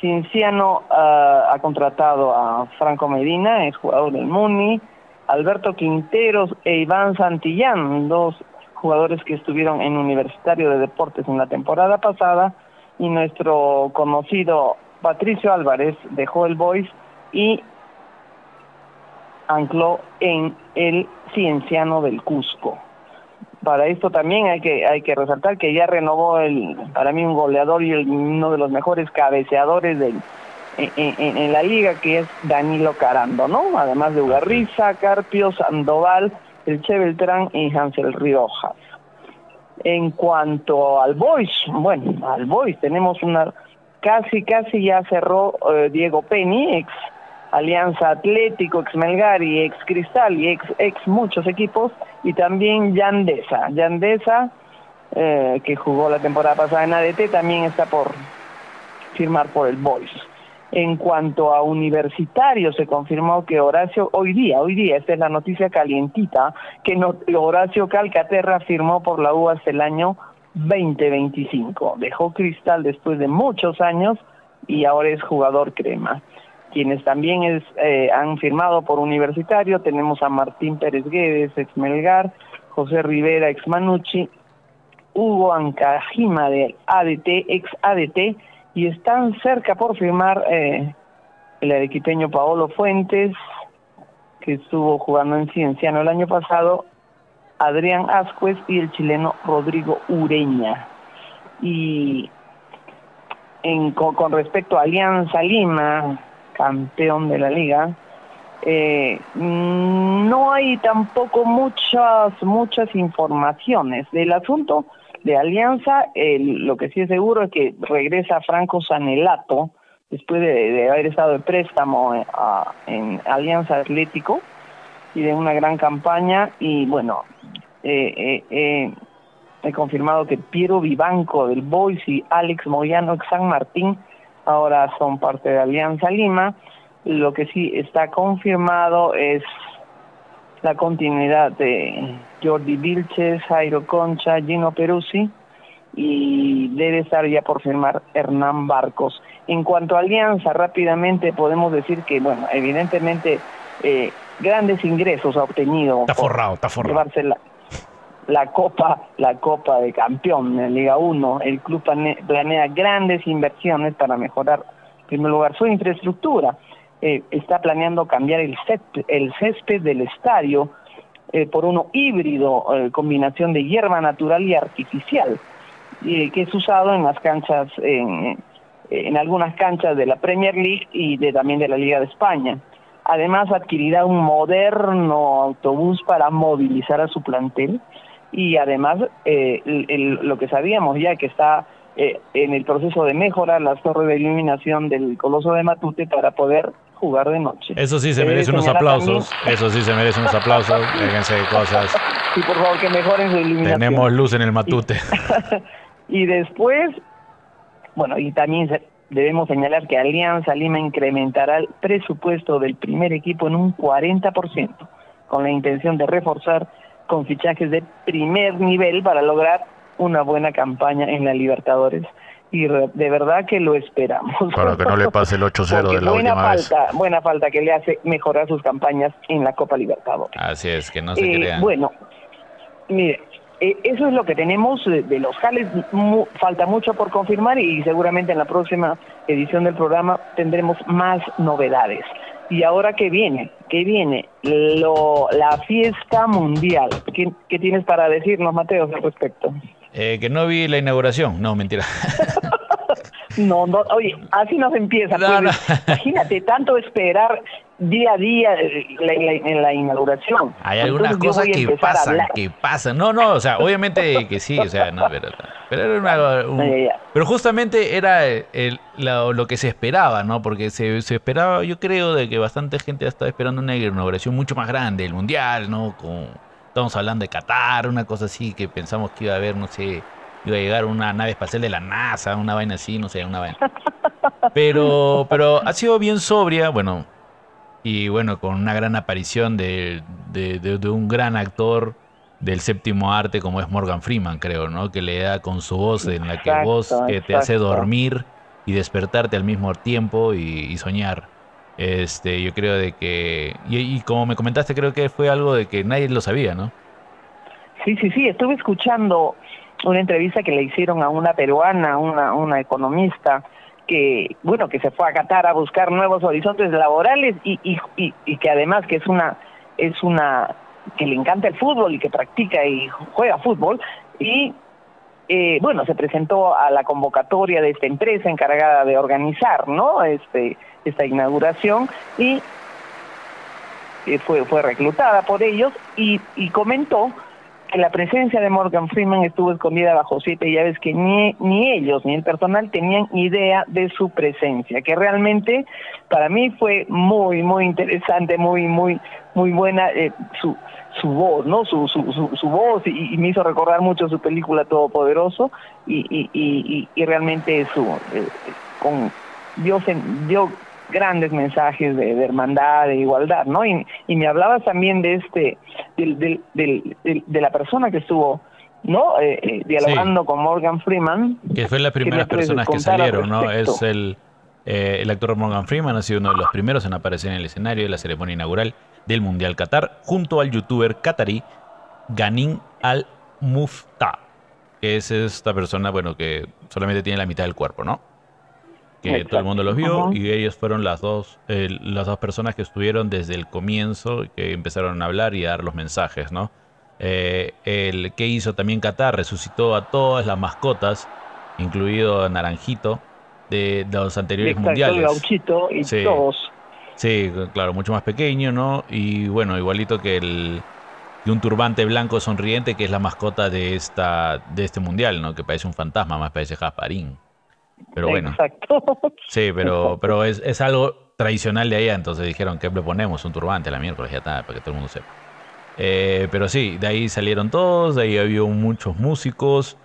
Cienciano ah, ha contratado a Franco Medina, es jugador del Muni, Alberto Quinteros e Iván Santillán, dos jugadores que estuvieron en Universitario de Deportes en la temporada pasada y nuestro conocido Patricio Álvarez dejó el Boys y ancló en el Cienciano del Cusco. Para esto también hay que hay que resaltar que ya renovó el para mí un goleador y uno de los mejores cabeceadores del en, en, la liga que es Danilo Carando, ¿no? Además de Ugarriza, Carpio, Sandoval, el Che Beltrán y Hansel Riojas. En cuanto al Boys, bueno, al Boys tenemos una, casi, casi ya cerró eh, Diego Penny, ex Alianza Atlético, ex Melgar y ex Cristal y ex, ex muchos equipos, y también Yandesa. Yandesa, eh, que jugó la temporada pasada en ADT, también está por firmar por el Boys. En cuanto a Universitario, se confirmó que Horacio, hoy día, hoy día, esta es la noticia calientita, que Horacio Calcaterra firmó por la U hasta el año 2025. Dejó Cristal después de muchos años y ahora es jugador crema. Quienes también es, eh, han firmado por Universitario, tenemos a Martín Pérez Guedes, ex Melgar, José Rivera, ex Manucci, Hugo Ancajima de ADT, ex ADT, y están cerca por firmar eh, el arequipeño Paolo Fuentes, que estuvo jugando en Cienciano el año pasado, Adrián Ascuez y el chileno Rodrigo Ureña. Y en, con, respecto a Alianza Lima, campeón de la liga, eh, no hay tampoco muchas, muchas informaciones del asunto de Alianza. lo que sí es seguro es que regresa Franco Sanelato después de, haber estado de préstamo eh, en Alianza Atlético y de una gran campaña. Y bueno, he confirmado que Piero Vivanco del Boys y Alex Moyano de San Martín ahora son parte de Alianza Lima. Lo que sí está confirmado es la continuidad de Jordi Vilches, Jairo Concha, Gino Peruzzi y debe estar ya por firmar Hernán Barcos. En cuanto a Alianza, rápidamente podemos decir que, bueno, evidentemente eh, grandes ingresos ha obtenido. Está forrado, está forrado. Llevarse la, Copa, la Copa de Campeón en Liga 1. El club planea grandes inversiones para mejorar, en primer lugar, su infraestructura eh, está planeando cambiar el, césped, el césped del estadio eh, por uno híbrido, eh, combinación de hierba natural y artificial, que es usado en las canchas, en, en algunas canchas de la Premier League y de, también de la Liga de España. Además, adquirirá un moderno autobús para movilizar a su plantel y además lo que sabíamos ya que está en el proceso de mejorar las torres de iluminación del Coloso de Matute para poder jugar de noche. Eso sí se merece unos aplausos. Eso sí se merece unos aplausos. Déjense de cosas. Sí, por favor, que mejoren su iluminación. Tenemos luz en el matute. Y, después, bueno, y también debemos señalar que Alianza Lima incrementará el presupuesto del primer equipo en un 40%, con la intención de reforzar con fichajes de primer nivel para lograr una buena campaña en la Libertadores y de verdad que lo esperamos. Para que no le pase el 8-0 de la buena última falta, Buena falta que le hace mejorar sus campañas en la Copa Libertadores. Así es, que no se eh, crean. Bueno, mire, eh, eso es lo que tenemos de, los jales. falta mucho por confirmar y seguramente en la próxima edición del programa tendremos más novedades. Y ahora qué viene, qué viene lo, la fiesta mundial. ¿Qué, ¿Qué, tienes para decirnos, Mateo, al respecto? Eh, que no vi la inauguración. No, mentira. no, no, oye, así no se empieza. Pues. Imagínate, tanto esperar día a día en la, inauguración. Hay algunas cosas que pasan, que pasan. No, no, o sea, obviamente que sí, o sea, no, pero, pero era pero justamente era el, lo, que se esperaba, ¿no? Porque se, se, esperaba, yo creo, de que bastante gente estaba esperando una inauguración mucho más grande, el mundial, ¿no? Con Estamos hablando de Qatar, una cosa así que pensamos que iba a haber, no sé, iba a llegar una nave espacial de la NASA, una vaina así, no sé, una vaina. Pero, pero ha sido bien sobria, bueno, y bueno, con una gran aparición de, de, un gran actor del séptimo arte como es Morgan Freeman, creo, ¿no? Que le da con su voz en la que voz que te hace dormir y despertarte al mismo tiempo y soñar. Este, yo creo de que, y, como me comentaste, creo que fue algo de que nadie lo sabía, ¿no? Sí, sí, sí, estuve escuchando una entrevista que le hicieron a una peruana, una, una economista, que, bueno, que se fue a Qatar a buscar nuevos horizontes laborales y, y, y, que además que es una, es una, que le encanta el fútbol y que practica y juega fútbol y eh, bueno, se presentó a la convocatoria de esta empresa encargada de organizar, ¿no? Este, esta inauguración y eh, fue, fue reclutada por ellos y, y comentó que la presencia de Morgan Freeman estuvo escondida bajo siete llaves que ni, ni ellos ni el personal tenían idea de su presencia, que realmente para mí fue muy, muy interesante, muy, muy, muy buena eh, su, su voz, ¿no? Su, su, su, voz y, me hizo recordar mucho su película Todopoderoso y, y, y, y realmente su, eh, con, dio, dio grandes mensajes de, hermandad, de igualdad, ¿no? Y, me hablabas también de este, del, del, de la persona que estuvo, ¿no? Eh, eh, dialogando con Morgan Freeman. Que fue la primera personas que salieron, ¿no? Es el, eh, el actor Morgan Freeman, ha sido uno de los primeros en aparecer en el escenario de la ceremonia inaugural del Mundial Qatar, junto al youtuber qatarí Ganin Al-Mufta, que es esta persona, bueno, que solamente tiene la mitad del cuerpo, ¿no? Que todo el mundo los vio y ellos fueron las dos, las dos personas que estuvieron desde el comienzo, que empezaron a hablar y a dar los mensajes, ¿no? Eh, el que hizo también Qatar resucitó a todas las mascotas, incluido a Naranjito, de, los anteriores mundiales. y todos. Sí, claro, mucho más pequeño, ¿no? Y bueno, igualito que el de un turbante blanco sonriente que es la mascota de esta de este mundial, ¿no? Que parece un fantasma, más parece Jasparín. Pero bueno. Exacto. Sí, pero, pero es, es algo tradicional de allá, entonces dijeron que le ponemos un turbante a la miércoles, ya está, para que todo el mundo sepa. Eh, pero sí, de ahí salieron todos, de ahí había muchos músicos,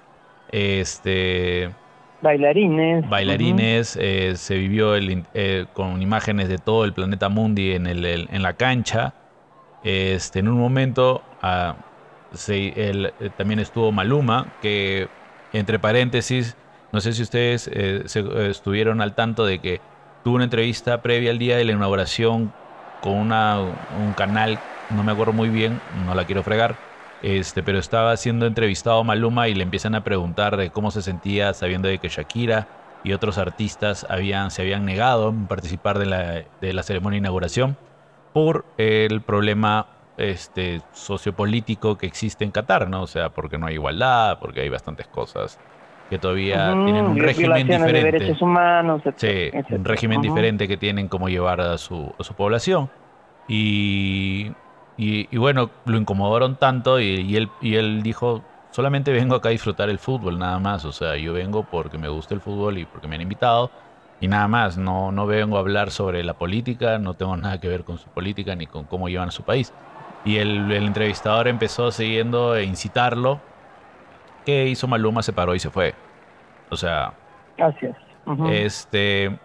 este... Bailarines. Bailarines, eh, se vivió el, eh, con imágenes de todo el planeta Mundi en, el, en la cancha. Este, en un momento ah, también estuvo Maluma, que entre paréntesis, no sé si ustedes se, estuvieron al tanto de que tuvo una entrevista previa al día de la inauguración con una, un canal, no me acuerdo muy bien, no la quiero fregar, este, pero estaba siendo entrevistado Maluma y le empiezan a preguntar cómo se sentía sabiendo de que Shakira y otros artistas habían, se habían negado a participar de la, de la ceremonia de inauguración por el problema este, sociopolítico que existe en Qatar, ¿no? O sea, porque no hay igualdad, porque hay bastantes cosas que todavía tienen un régimen diferente. De derechos humanos, sí, un régimen diferente que tienen como llevar a su, a su población. Y, y, bueno, lo incomodaron tanto y, él, y él dijo, solamente vengo acá a disfrutar el fútbol, nada más. O sea, yo vengo porque me gusta el fútbol y porque me han invitado. Y nada más, no, no vengo a hablar sobre la política, no tengo nada que ver con su política ni con cómo llevan a su país. Y el, el entrevistador empezó siguiendo e incitarlo ¿Qué hizo Maluma? Se paró y se fue. O sea. Gracias. Este.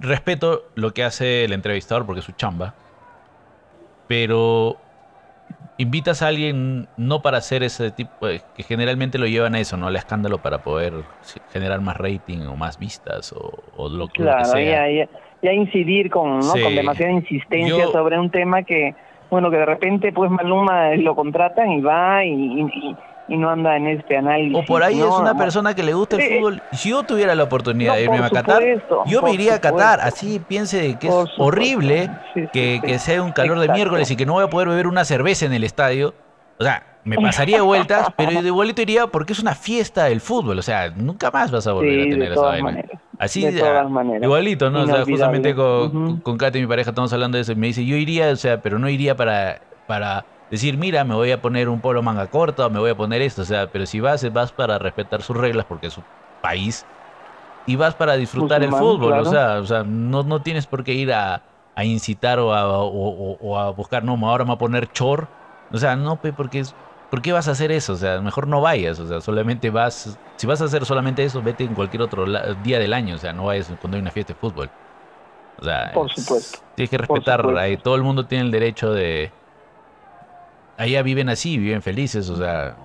Respeto lo que hace el entrevistador porque es su chamba. Pero. Invitas a alguien no para hacer ese tipo. Eh, que generalmente lo llevan a eso, ¿no? Al escándalo para poder generar más rating o más vistas o, lo, que sea. Ya, ya, incidir con, ¿no? con demasiada insistencia sobre un tema que. Bueno, que de repente, pues Maluma lo contratan y va y y no anda en este análisis. O por ahí es una persona que le gusta el fútbol. Si yo tuviera la oportunidad de irme a Qatar, yo me iría a Qatar. Así piense que es horrible que, que, sea un calor de miércoles y que no voy a poder beber una cerveza en el estadio. O sea, me pasaría vueltas, pero de igualito iría porque es una fiesta del fútbol. O sea, nunca más vas a volver a tener esa vaina. Así, de todas maneras. igualito, ¿no? O sea, justamente con, con Katy, mi pareja, estamos hablando de eso. Y me dice, yo iría, o sea, pero no iría para, para decir, mira, me voy a poner un polo manga corto, me voy a poner esto, o sea, pero si vas, vas para respetar sus reglas porque es su país y vas para disfrutar el fútbol, o sea, o sea no, no tienes por qué ir a, incitar o a, o, a, buscar, no, ahora me voy a poner chor, o sea, no, porque ¿por qué vas a hacer eso? O sea, mejor no vayas, o sea, solamente vas, si vas a hacer solamente eso, vete en cualquier otro día del año, o sea, no vayas cuando hay una fiesta de fútbol. O sea, por supuesto. tienes que respetar, ahí, todo el mundo tiene el derecho de, allá viven así, viven felices, o sea,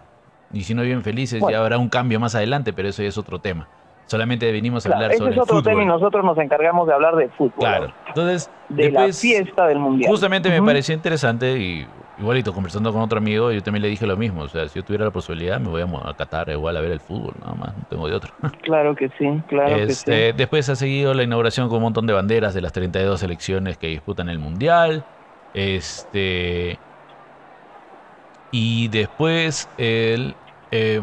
y si no viven felices ya habrá un cambio más adelante, pero eso ya es otro tema. Solamente venimos a hablar sobre es otro tema y nosotros nos encargamos de hablar de fútbol. Claro. Entonces, de la fiesta del mundial. Justamente me pareció interesante y igualito conversando con otro amigo, yo también le dije lo mismo, o sea, si yo tuviera la posibilidad me voy a Qatar igual a ver el fútbol, nada más, no tengo de otro. Claro que sí, claro que este, sí. Después ha seguido la inauguración con un montón de banderas de las 32 selecciones que disputan el mundial. Este y después, el, eh,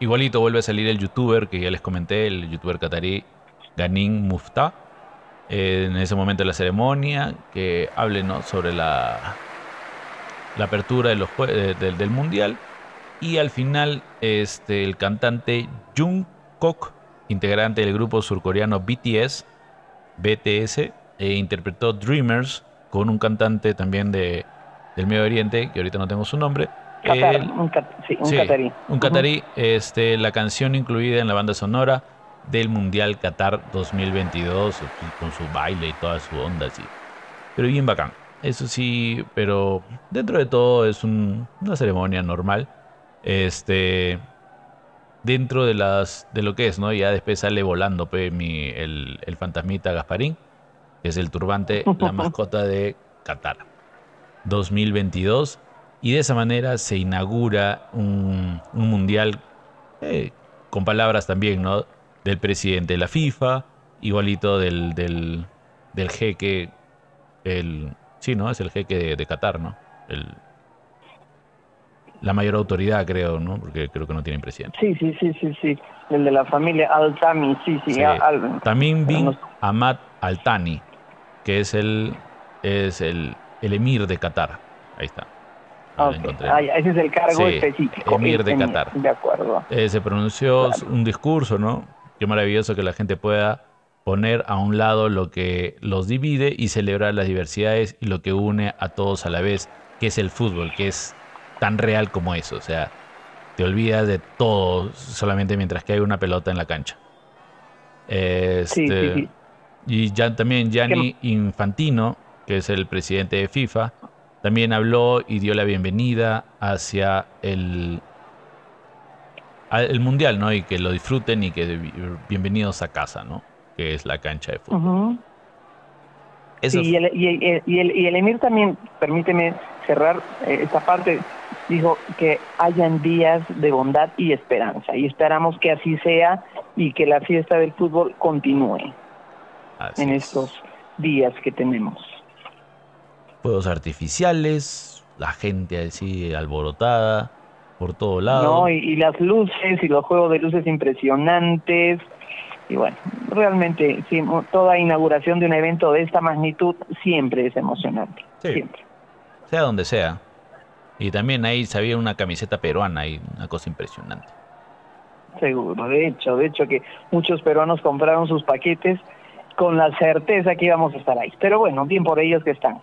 igualito vuelve a salir el youtuber que ya les comenté, el youtuber catarí Ganin Mufta, en ese momento de la ceremonia, que hable sobre la, apertura del mundial. Y al final, este, el cantante Jungkook, integrante del grupo surcoreano BTS, BTS, e interpretó Dreamers con un cantante también de del Medio Oriente, que ahorita no tengo su nombre. un, sí, un catarí. Un catarí, este, la canción incluida en la banda sonora del Mundial Qatar 2022, con su baile y toda su onda, así. Pero bien bacán. Eso sí, pero dentro de todo es una ceremonia normal. Este, dentro de las de lo que es, ¿no? Ya después sale volando pues, mi, el, el fantasmita Gasparín, que es el turbante, la mascota de Qatar. 2022 y de esa manera se inaugura un, mundial eh, con palabras también ¿no? del presidente de la FIFA, igualito del, del, del jeque, el, sí, ¿no? Es el jeque de, Qatar, ¿no? El, la mayor autoridad, creo, ¿no? Porque creo que no tienen presidente. Sí, sí, sí, sí, sí. El de la familia Al-Tami, sí, sí. También Bin Ahmad Al-Tani, que es el, es el, el emir de Qatar. Ahí está. Ah, ese es el cargo específico. Emir de Qatar. De acuerdo. Eh, se pronunció un discurso, ¿no? Qué maravilloso que la gente pueda poner a un lado lo que los divide y celebrar las diversidades y lo que une a todos a la vez, que es el fútbol, que es tan real como eso. O sea, te olvidas de todo solamente mientras que hay una pelota en la cancha. Este, y ya también Gianni Infantino, que es el presidente de FIFA, también habló y dio la bienvenida hacia el, el mundial, ¿no? Y que lo disfruten y que bienvenidos a casa, ¿no? Que es la cancha de fútbol. y, el, y, el, Emir también, permíteme cerrar eh, esta parte, dijo que hayan días de bondad y esperanza. Y esperamos que así sea y que la fiesta del fútbol continúe en estos días que tenemos fuegos artificiales, la gente así alborotada por todo lado. No, y, las luces y los juegos de luces impresionantes. Y bueno, realmente toda inauguración de un evento de esta magnitud siempre es emocionante. Siempre. Sea donde sea. Y también ahí sabía una camiseta peruana y una cosa impresionante. Seguro, de hecho, de hecho que muchos peruanos compraron sus paquetes con la certeza que íbamos a estar ahí. Pero bueno, bien por ellos que están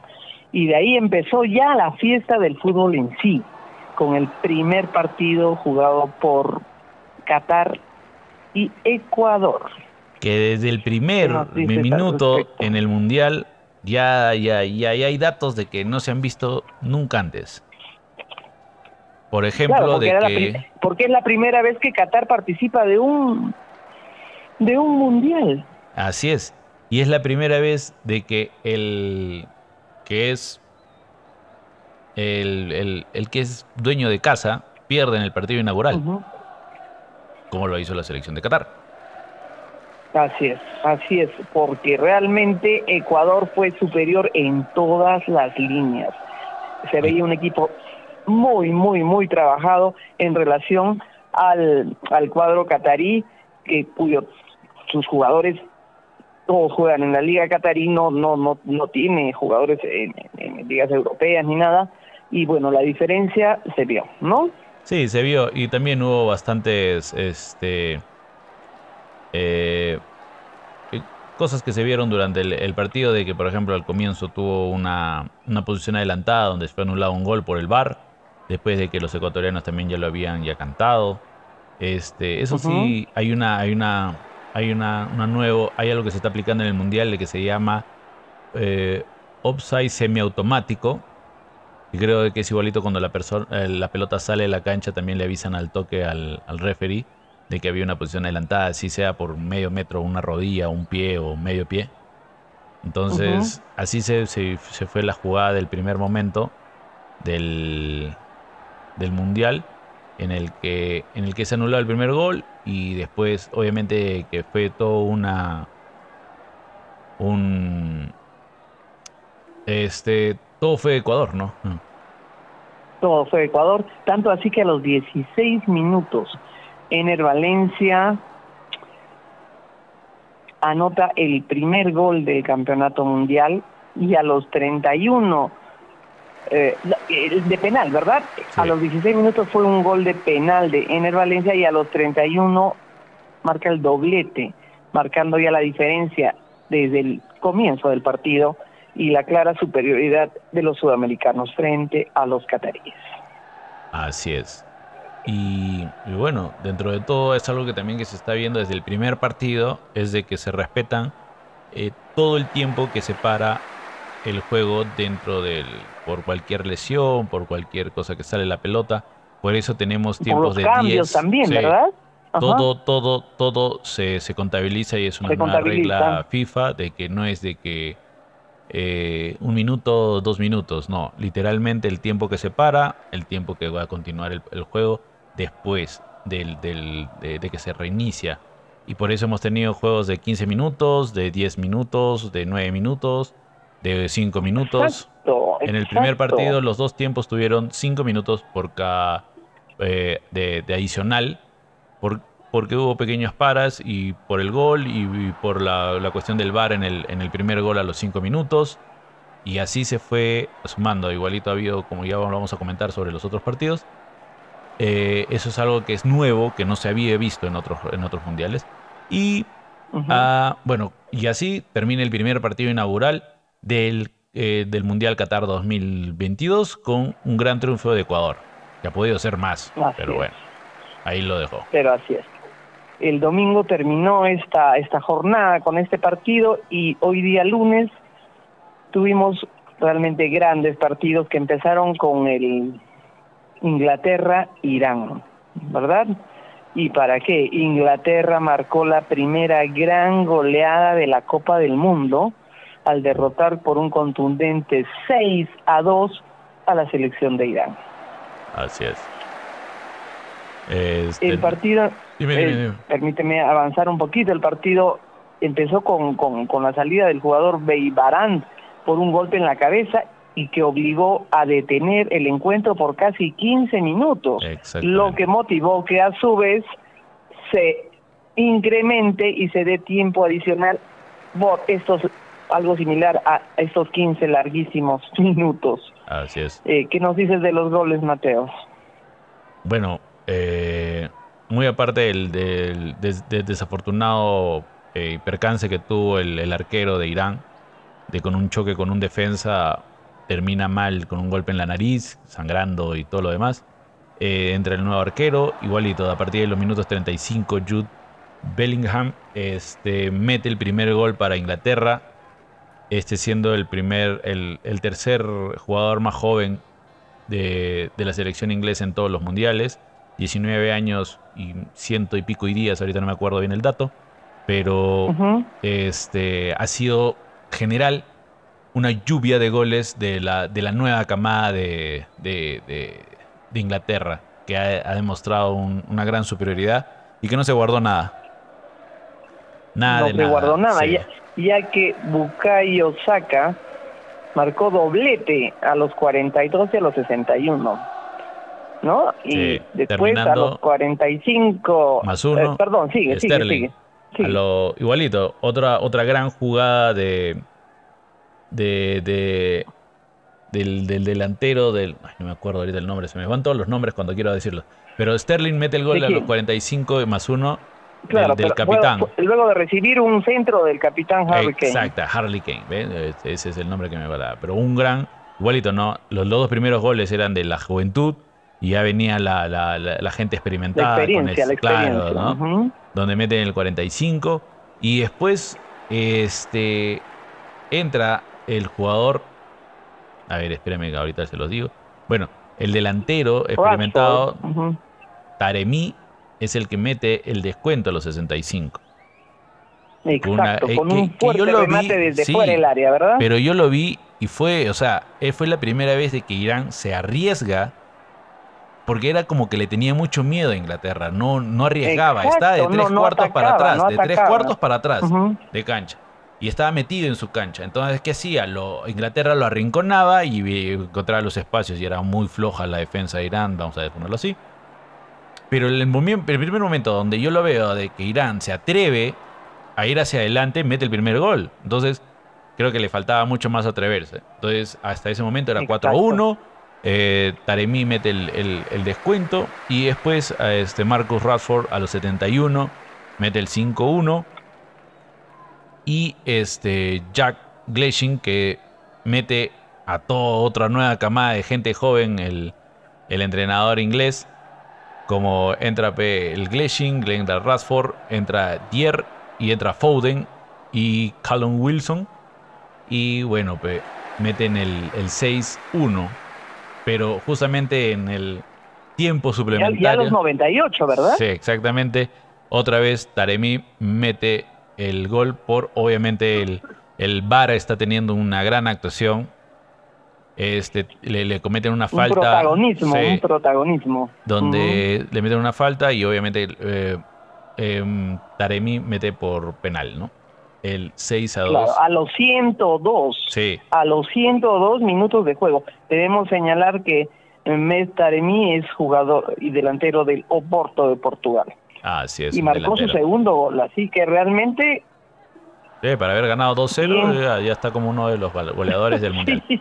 y de ahí empezó ya la fiesta del fútbol en sí, con el primer partido jugado por Qatar y Ecuador. Que desde el primer minuto en el Mundial ya, ya, ya, hay datos de que no se han visto nunca antes. Por ejemplo, de que... porque es la primera vez que Qatar participa de un, de un Mundial. Así es. Y es la primera vez de que el que es el, que es dueño de casa, pierde en el partido inaugural, como lo hizo la selección de Qatar. Así es, así es, porque realmente Ecuador fue superior en todas las líneas. Se veía un equipo muy, muy, muy trabajado en relación al, al cuadro catarí, que cuyo sus jugadores todos juegan en la liga catarí, no, no, no, no tiene jugadores en, ligas europeas ni nada, y bueno, la diferencia se vio, ¿no? Sí, se vio, y también hubo bastantes, este, eh, cosas que se vieron durante el, partido, de que por ejemplo al comienzo tuvo una, una posición adelantada donde fue anulado un gol por el VAR, después de que los ecuatorianos también ya lo habían ya cantado. Este, eso sí, hay una, hay una hay una, nuevo, hay algo que se está aplicando en el mundial que se llama eh, offside semiautomático. Y creo que es igualito cuando la, persona, eh, la pelota sale de la cancha, también le avisan al toque al, al referee de que había una posición adelantada, así sea por medio metro, una rodilla, un pie o medio pie. Entonces, así se, se, se, fue la jugada del primer momento del, del Mundial en el que en el que se anuló el primer gol y después obviamente que fue todo una un este todo fue Ecuador, ¿no? Mm. Todo fue Ecuador, tanto así que a los 16 minutos Ener Valencia anota el primer gol del campeonato mundial y a los 31 eh, de penal, ¿verdad? A los 16 minutos fue un gol de penal de Ener Valencia y a los 31 marca el doblete, marcando ya la diferencia desde el comienzo del partido y la clara superioridad de los sudamericanos frente a los cataríes. Así es. Y, bueno, dentro de todo es algo que también que se está viendo desde el primer partido, es de que se respetan eh, todo el tiempo que separa el juego dentro del por cualquier lesión, por cualquier cosa que sale la pelota. Por eso tenemos tiempos de 10. también, ¿verdad? Todo, todo, todo se, se, contabiliza y es una nueva regla FIFA de que no es de que eh, un minuto, dos minutos, no, literalmente el tiempo que se para, el tiempo que va a continuar el, juego después del, del, de, de, que se reinicia. Y por eso hemos tenido juegos de 15 minutos, de 10 minutos, de 9 minutos, de 5 minutos. En el primer partido los dos tiempos tuvieron 5 minutos por cada eh, de, adicional. Por, porque hubo pequeñas paras y por el gol y, por la, cuestión del VAR en el, en el primer gol a los 5 minutos. Y así se fue sumando. Igualito ha habido, como ya vamos a comentar sobre los otros partidos. Eh, eso es algo que es nuevo, que no se había visto en otros, en otros mundiales. Y ah, bueno, y así termina el primer partido inaugural del, eh, del Mundial Qatar 2022 con un gran triunfo de Ecuador. Que ha podido ser más, pero bueno, ahí lo dejó. Pero así es. El domingo terminó esta, esta jornada con este partido y hoy día lunes tuvimos realmente grandes partidos que empezaron con el Inglaterra-Irán, ¿verdad? ¿Y para qué? Inglaterra marcó la primera gran goleada de la Copa del Mundo al derrotar por un contundente 6 a 2 a la selección de Irán. Así es. el partido, eh, permíteme avanzar un poquito, el partido empezó con, con, con la salida del jugador Beibarán por un golpe en la cabeza y que obligó a detener el encuentro por casi 15 minutos, lo que motivó que a su vez se incremente y se dé tiempo adicional por estos algo similar a estos 15 larguísimos minutos. Así es. Eh, ¿Qué nos dices de los goles, Mateo? Bueno, eh, muy aparte del, del, desafortunado eh, percance que tuvo el arquero de Irán, de con un choque con un defensa termina mal con un golpe en la nariz, sangrando y todo lo demás. Eh, entra el nuevo arquero, igualito, a partir de los minutos 35, Jude Bellingham este, mete el primer gol para Inglaterra, este siendo el, primer, el, tercer jugador más joven de, la selección inglesa en todos los mundiales. 19 años y ciento y pico y días, ahorita no me acuerdo bien el dato, pero este, ha sido general una lluvia de goles de la, de la nueva camada de, de, Inglaterra, que ha, demostrado una gran superioridad y que no se guardó nada. Nada no se guardó nada, ya, que Bukayo Saka marcó doblete a los 42 y a los 61. ¿No? Y después a los 45. Más uno. Eh, perdón, sigue, sigue, sigue. igualito, otra, otra gran jugada de, de, del, delantero del. no me acuerdo ahorita el nombre, se me van todos los nombres cuando quiero decirlo. Pero Sterling mete el gol a los 45 más del, capitán. luego de recibir un centro del capitán Harley Kane. Exacto, Harley Kane. Ese es el nombre que me va a dar. Pero un gran. Igualito, ¿no? Los, dos primeros goles eran de la juventud y ya venía la, la, gente experimentada. La experiencia, la experiencia. Claro, ¿no? Donde meten el 45 y después este entra el jugador, a ver, espérame ahorita se los digo. Bueno, el delantero experimentado, Taremi, es el que mete el descuento a los 65. Exacto, con eh, un fuerte remate desde fuera del área, ¿verdad? Pero yo lo vi y fue, o sea, eh, fue la primera vez de que Irán se arriesga porque era como que le tenía mucho miedo a Inglaterra, no, no arriesgaba, está de tres cuartos para atrás, de tres cuartos para atrás de cancha y estaba metido en su cancha. Entonces, ¿qué hacía? Lo, Inglaterra lo arrinconaba y encontraba los espacios y era muy floja la defensa de Irán, vamos a ponerlo así. Pero el, el primer momento donde yo lo veo de que Irán se atreve a ir hacia adelante, mete el primer gol. Entonces, creo que le faltaba mucho más atreverse. Entonces, hasta ese momento era 4-1. Eh, Taremi mete el, descuento. Y después, este Marcus Radford a los 71 mete el 5-1 y este Jack Gleshing que mete a toda otra nueva camada de gente joven, el, entrenador inglés, como entra el Gleshing, Glenda Rasford, entra Dier y entra Foden y Callum Wilson. Y bueno, meten el, el 6-1. Pero justamente en el tiempo suplementario. Ya, ya los 98, ¿verdad? Sí, exactamente. Otra vez Taremi mete el gol por, obviamente, el, el VAR está teniendo una gran actuación. Este, le, cometen una falta. Un protagonismo, un protagonismo. Donde le meten una falta y obviamente eh, em, Taremi mete por penal, ¿no? El 6 a 2. a los 102. Sí. A los 102 minutos de juego. Debemos señalar que Mes Taremi es jugador y delantero del Oporto de Portugal. Así es. y marcó su delantero. segundo gol. Así que realmente Sí, para haber ganado 2-0 Bien. ya, ya está como uno de los goleadores del mundial. Sí,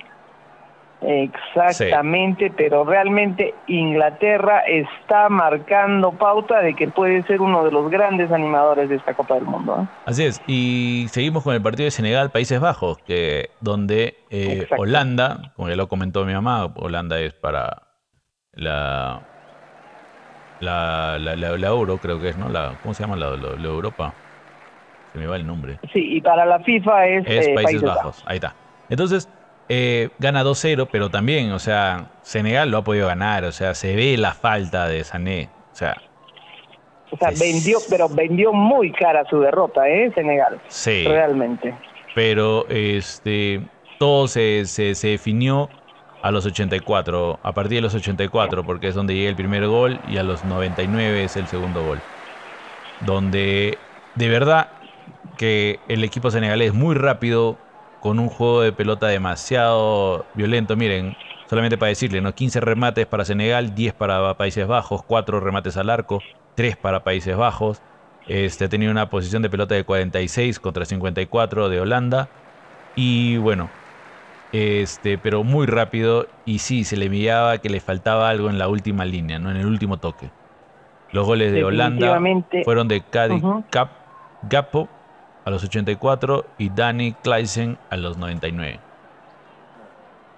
exactamente, pero realmente Inglaterra está marcando pauta de que puede ser uno de los grandes animadores de esta Copa del Mundo. ¿eh? Así es, y seguimos con el partido de Senegal, Países Bajos, que donde eh. Holanda, como ya lo comentó mi mamá, Holanda es para la la, la, la- la Euro, creo que es, ¿no? La, ¿Cómo se llama la, Europa? Se me va el nombre. Sí, y para la FIFA es, Es eh, Países, Bajos. ahí está. Entonces, eh, gana 2-0, pero también, o sea, Senegal lo ha podido ganar, o sea, se ve la falta de Sané, o sea, O sea, vendió, pero vendió muy cara su derrota, ¿eh? Senegal, sí. realmente. pero este todo se, se, se definió a los 84, a partir de los 84, porque es donde llega el primer gol y a los 99 es el segundo gol. Donde de verdad que el equipo senegalés es muy rápido, con un juego de pelota demasiado violento. Miren, solamente para decirle, ¿no? 15 remates para Senegal, 10 para Países Bajos, 4 remates al arco, 3 para Países Bajos. Este, ha tenido una posición de pelota de 46 contra 54 de Holanda. Y bueno, este, pero muy rápido. Y sí, se le miraba que le faltaba algo en la última línea, ¿no? En el último toque. Los goles de Holanda fueron de Ujú. Cap, Gapo a los 84 y Danny Kleisen a los 99.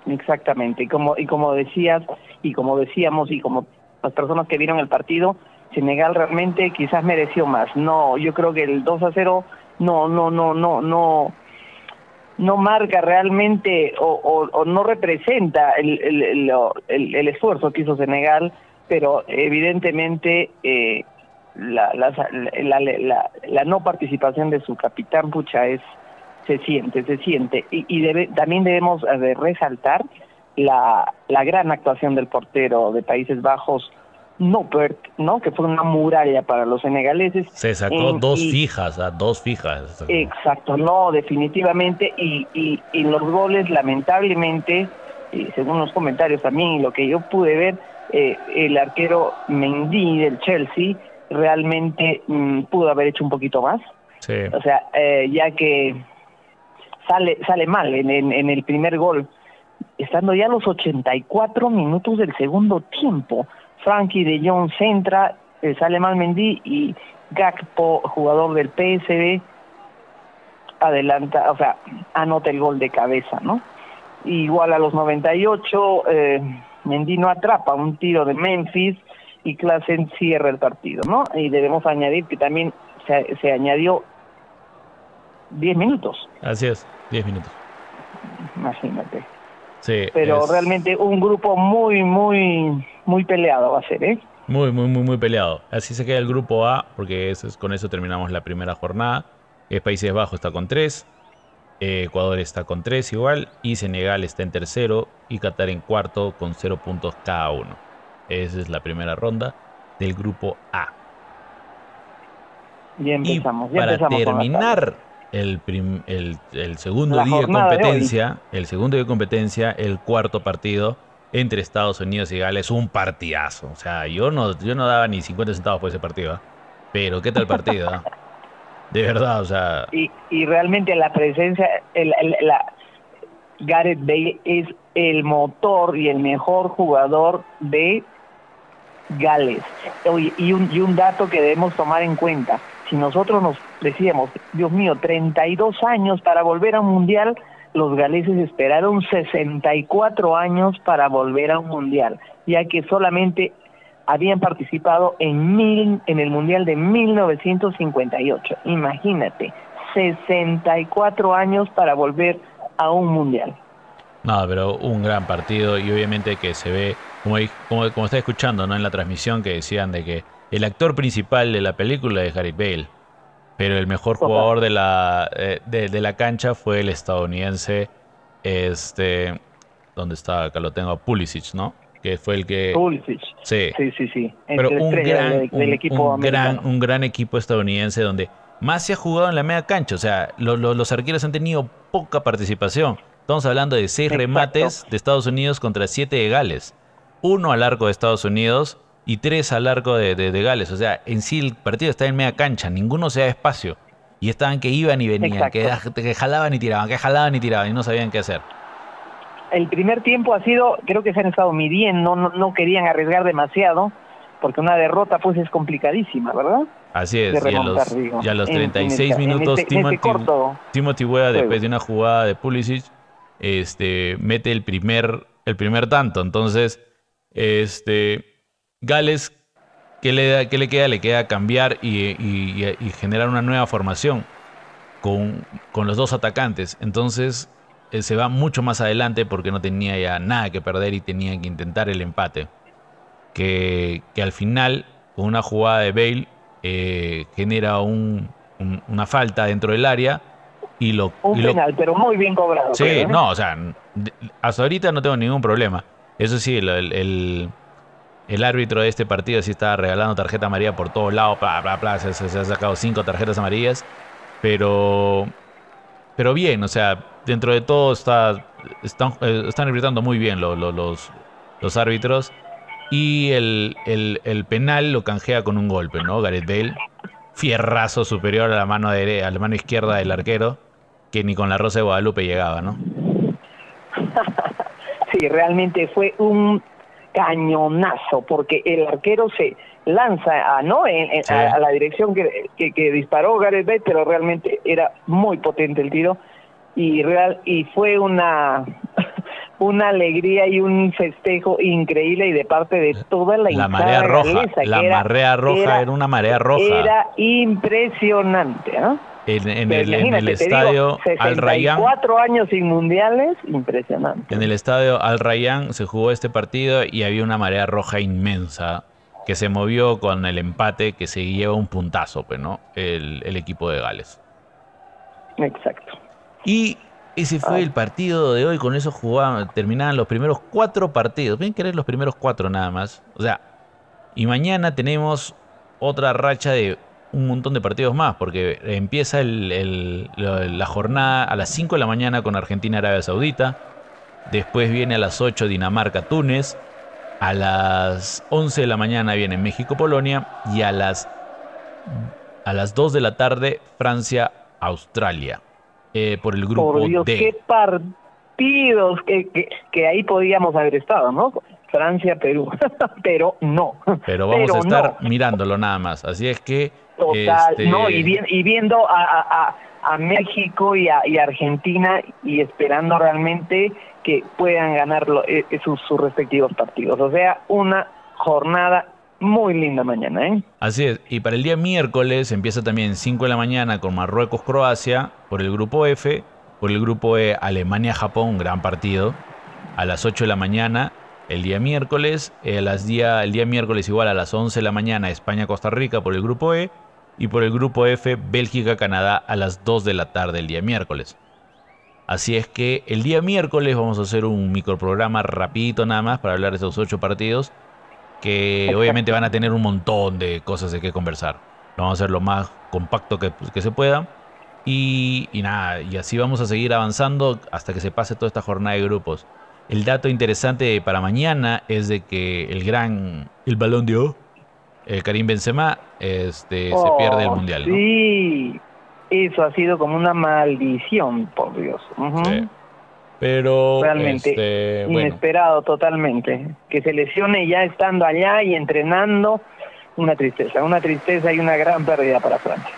Exactamente, y como, y como decías, y como decíamos, y como las personas que vieron el partido, Senegal realmente quizás mereció más. No, yo creo que el 2 a 0 no, no, no, no, no, no marca realmente o, o- no representa el, el, el, el- el esfuerzo que hizo Senegal, pero evidentemente eh, la, la, la, la- la no participación de su capitán Pucha es se siente, se siente. Y, y debe, también debemos eh, de resaltar la, la gran actuación del portero de Países Bajos, Noppert, ¿no? que fue una muralla para los senegaleses. Se sacó En- dos y- fijas, a dos fijas. Exacto, no, definitivamente. Y, y, y los goles, lamentablemente, y según los comentarios también y lo que yo pude ver, eh, el arquero Mendy del Chelsea realmente mm, pudo haber hecho un poquito más. Sí. O sea, eh, ya que sale sale mal en, en, en el primer gol, estando ya a los 84 minutos del segundo tiempo. Frankie de Jong centra, eh, sale mal Mendy y Gakpo, jugador del PSV, adelanta, o sea, anota el gol de cabeza, ¿no? Igual a los 98, eh, Mendy no atrapa un tiro de Memphis y Klassen cierra el partido, ¿no? Y debemos añadir que también se, se añadió 10 minutos, Así es, 10 minutos. imagínate. Sí, Pero es realmente un grupo muy, muy, muy peleado va a ser, ¿eh? Muy, muy, muy, muy peleado. Así se queda el grupo A, porque eso es- con eso terminamos la primera jornada. Eh, Países Bajos está con 3, Ecuador está con 3 igual, y Senegal está en tercero, y Qatar en cuarto con 0 puntos cada uno. Esa es la primera ronda del grupo A. Y empezamos, para empezamos terminar el, prim- el, el segundo La día de competencia, el segundo día de competencia, el cuarto partido entre Estados Unidos y Gales, un partidazo. O sea, yo no, yo no daba ni 50 centavos por ese partido. ¿ah? Pero qué tal partido, ¿ah? De verdad, o sea, y, y realmente la presencia, el, el- la, Gareth Bale es el motor y el mejor jugador de Gales. Y un, y un dato que debemos tomar en cuenta, si nosotros nos decíamos, Dios mío, 32 años para volver a un mundial, los galeses esperaron 64 años para volver a un mundial, ya que solamente habían participado en mil en el mundial de 1958. Imagínate, 64 años para volver a un mundial. no, pero un gran partido y obviamente que se ve, como, como, como está escuchando ¿no? en la transmisión que decían de que el actor principal de la película es Gareth Bale, pero el mejor jugador de la, eh, de, de la cancha fue el estadounidense, este, donde está, acá lo tengo, Pulisic, ¿no? Que fue el que... Pulisic. Sí, Sí, sí, sí. pero un gran, del, del un- equipo un gran, un gran equipo estadounidense donde más se ha jugado en la media cancha. O sea, lo- lo- los arqueros han tenido poca participación. Estamos hablando de seis Exacto. remates de Estados Unidos contra siete de Gales. Uno al arco de Estados Unidos y tres al arco de, de, Gales. O sea, en sí el partido está en media cancha, ninguno se da espacio. Y estaban que iban y venían, que, que, jalaban y tiraban, que jalaban y tiraban y no sabían qué hacer. El primer tiempo ha sido, creo que se han estado midiendo, no, no querían arriesgar demasiado, porque una derrota pues es complicadísima, ¿verdad? Así es, y, a los, 36 minutos este, Timothy, Timothy después de una jugada de Pulisic, este, mete el primer, el primer tanto. Entonces, este, Gales, ¿qué le, da, qué le queda? Le queda cambiar y, generar una nueva formación con, con, los dos atacantes. Entonces, eh, se va mucho más adelante porque no tenía ya nada que perder y tenía que intentar el empate. Que, que al final, con una jugada de Bale, eh, genera un, una falta dentro del área y lo... Un penal, pero muy bien cobrado. Sí, ¿eh? no, o sea, hasta ahorita no tengo ningún problema. Eso sí, el, el, árbitro de este partido sí estaba regalando tarjeta amarilla por todos lados, bla, bla, bla, se, ha sacado cinco tarjetas amarillas, pero, pero bien, o sea, dentro de todo está, están, eh, están arbitrando muy bien los, los, árbitros y el, el, penal lo canjea con un golpe, ¿no? Gareth Bale, fierrazo superior a la mano, de, la mano izquierda del arquero, que ni con la Rosa de Guadalupe llegaba, ¿no? sí, realmente fue un cañonazo, porque el arquero se lanza a, ¿no? a, la dirección que, que, disparó Gareth Bale, pero realmente era muy potente el tiro y real y fue una una alegría y un festejo increíble y de parte de toda la La marea roja, la marea roja era, una marea roja. Era impresionante, ¿no? En, el, en el, estadio Al Rayyan. Cuatro años sin mundiales, impresionante. En el estadio Al Rayyan se jugó este partido y había una marea roja inmensa que se movió con el empate que se lleva un puntazo, pues, ¿no? El, el equipo de Gales. Exacto. Y ese fue el partido de hoy, con eso jugaban, terminaban los primeros cuatro partidos. Ven querer los primeros cuatro nada más. O sea, y mañana tenemos otra racha de un montón de partidos más, porque empieza la jornada a las 5 de la mañana con Argentina-Arabia Saudita. Después viene a las 8 Dinamarca-Túnez. A las 11 de la mañana viene México-Polonia. Y a las, a las 2 de la tarde Francia-Australia. Eh, por el grupo por Dios, qué partidos que, que, ahí podíamos haber estado, ¿no? Francia, Perú, pero no. Pero vamos a estar mirándolo nada más. Así es que. Total, este, no, y, y viendo a, a, México y a, y Argentina y esperando realmente que puedan ganar eh, sus, sus respectivos partidos. O sea, una jornada muy linda mañana, ¿eh? Así es. Y para el día miércoles empieza también 5 de la mañana con Marruecos-Croacia por el grupo F. Por el grupo E, Alemania-Japón, gran partido. A las 8 de la mañana el día miércoles. Eh, las día, el día miércoles igual a las 11 de la mañana España-Costa Rica por el grupo E. Y por el grupo F, Bélgica-Canadá a las 2 de la tarde el día miércoles. Así es que el día miércoles vamos a hacer un microprograma rapidito nada más para hablar de esos 8 partidos que obviamente van a tener un montón de cosas de qué conversar. vamos a hacer lo más compacto que, que se pueda. Y, y, nada, y así vamos a seguir avanzando hasta que se pase toda esta jornada de grupos. El dato interesante para mañana es de que el gran, el balón de O, el Karim Benzema, este, se pierde el oh, mundial. Sí, eso ha sido como una maldición, por Dios. Pero realmente este, inesperado totalmente. Que se lesione ya estando allá y entrenando, una tristeza, una tristeza y una gran pérdida para Francia.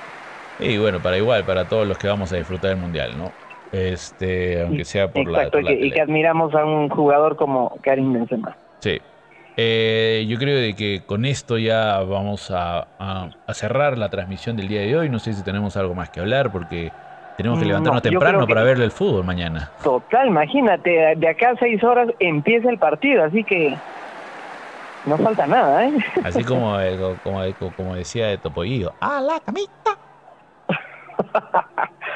Y bueno, para igual, para todos los que vamos a disfrutar del mundial, ¿no? Este, aunque sea por la, que, y que admiramos a un jugador como Karim Benzema. Sí. Eh, yo creo de que con esto ya vamos a, a cerrar la transmisión del día de hoy. No sé si tenemos algo más que hablar porque tenemos que levantarnos temprano para verle el fútbol mañana. Total, imagínate, de acá a seis horas empieza el partido, así que no falta nada, ¿eh? Así como, como, como decía de Topollillo, ¡a la camita!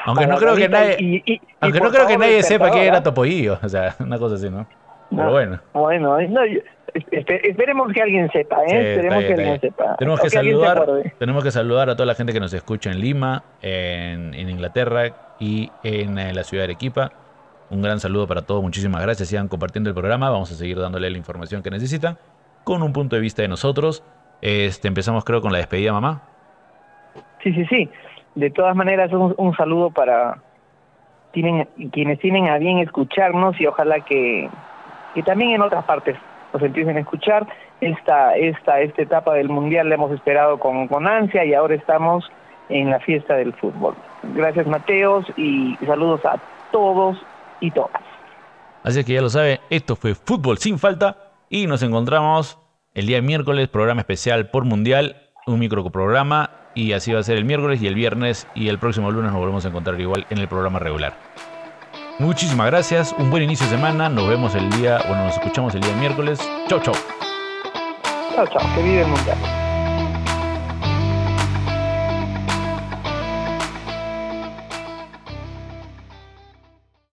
aunque no creo que nadie, aunque no creo que nadie sepa que era Topollillo, o sea, una cosa así, ¿no? Pero bueno. Bueno, no, esperemos que alguien sepa, ¿eh? esperemos que alguien sepa. Tenemos que, saludar, tenemos que saludar a toda la gente que nos escucha en Lima, en, Inglaterra y en, eh, la ciudad de Arequipa. Un gran saludo para todos, muchísimas gracias. Sigan compartiendo el programa, vamos a seguir dándole la información que necesitan. con un punto de vista de nosotros. Este, empezamos creo con la despedida, mamá. Sí, sí, sí. De todas maneras, un, un saludo para tienen, quienes tienen a bien escucharnos y ojalá que, que también en otras partes nos empiecen a escuchar. Esta, esta, esta etapa del Mundial la hemos esperado con, con ansia y ahora estamos en la fiesta del fútbol. Gracias Mateos y saludos a todos y todas. Así que ya lo sabe, esto fue Fútbol sin falta y nos encontramos el día miércoles, programa especial por Mundial, un microprograma y así va a ser el miércoles y el viernes y el próximo lunes nos volvemos a encontrar igual en el programa regular. Muchísimas gracias, un buen inicio de semana, nos vemos el día, bueno, nos escuchamos el día miércoles. Chau, chau. Chao, chao, que vive el Mundial.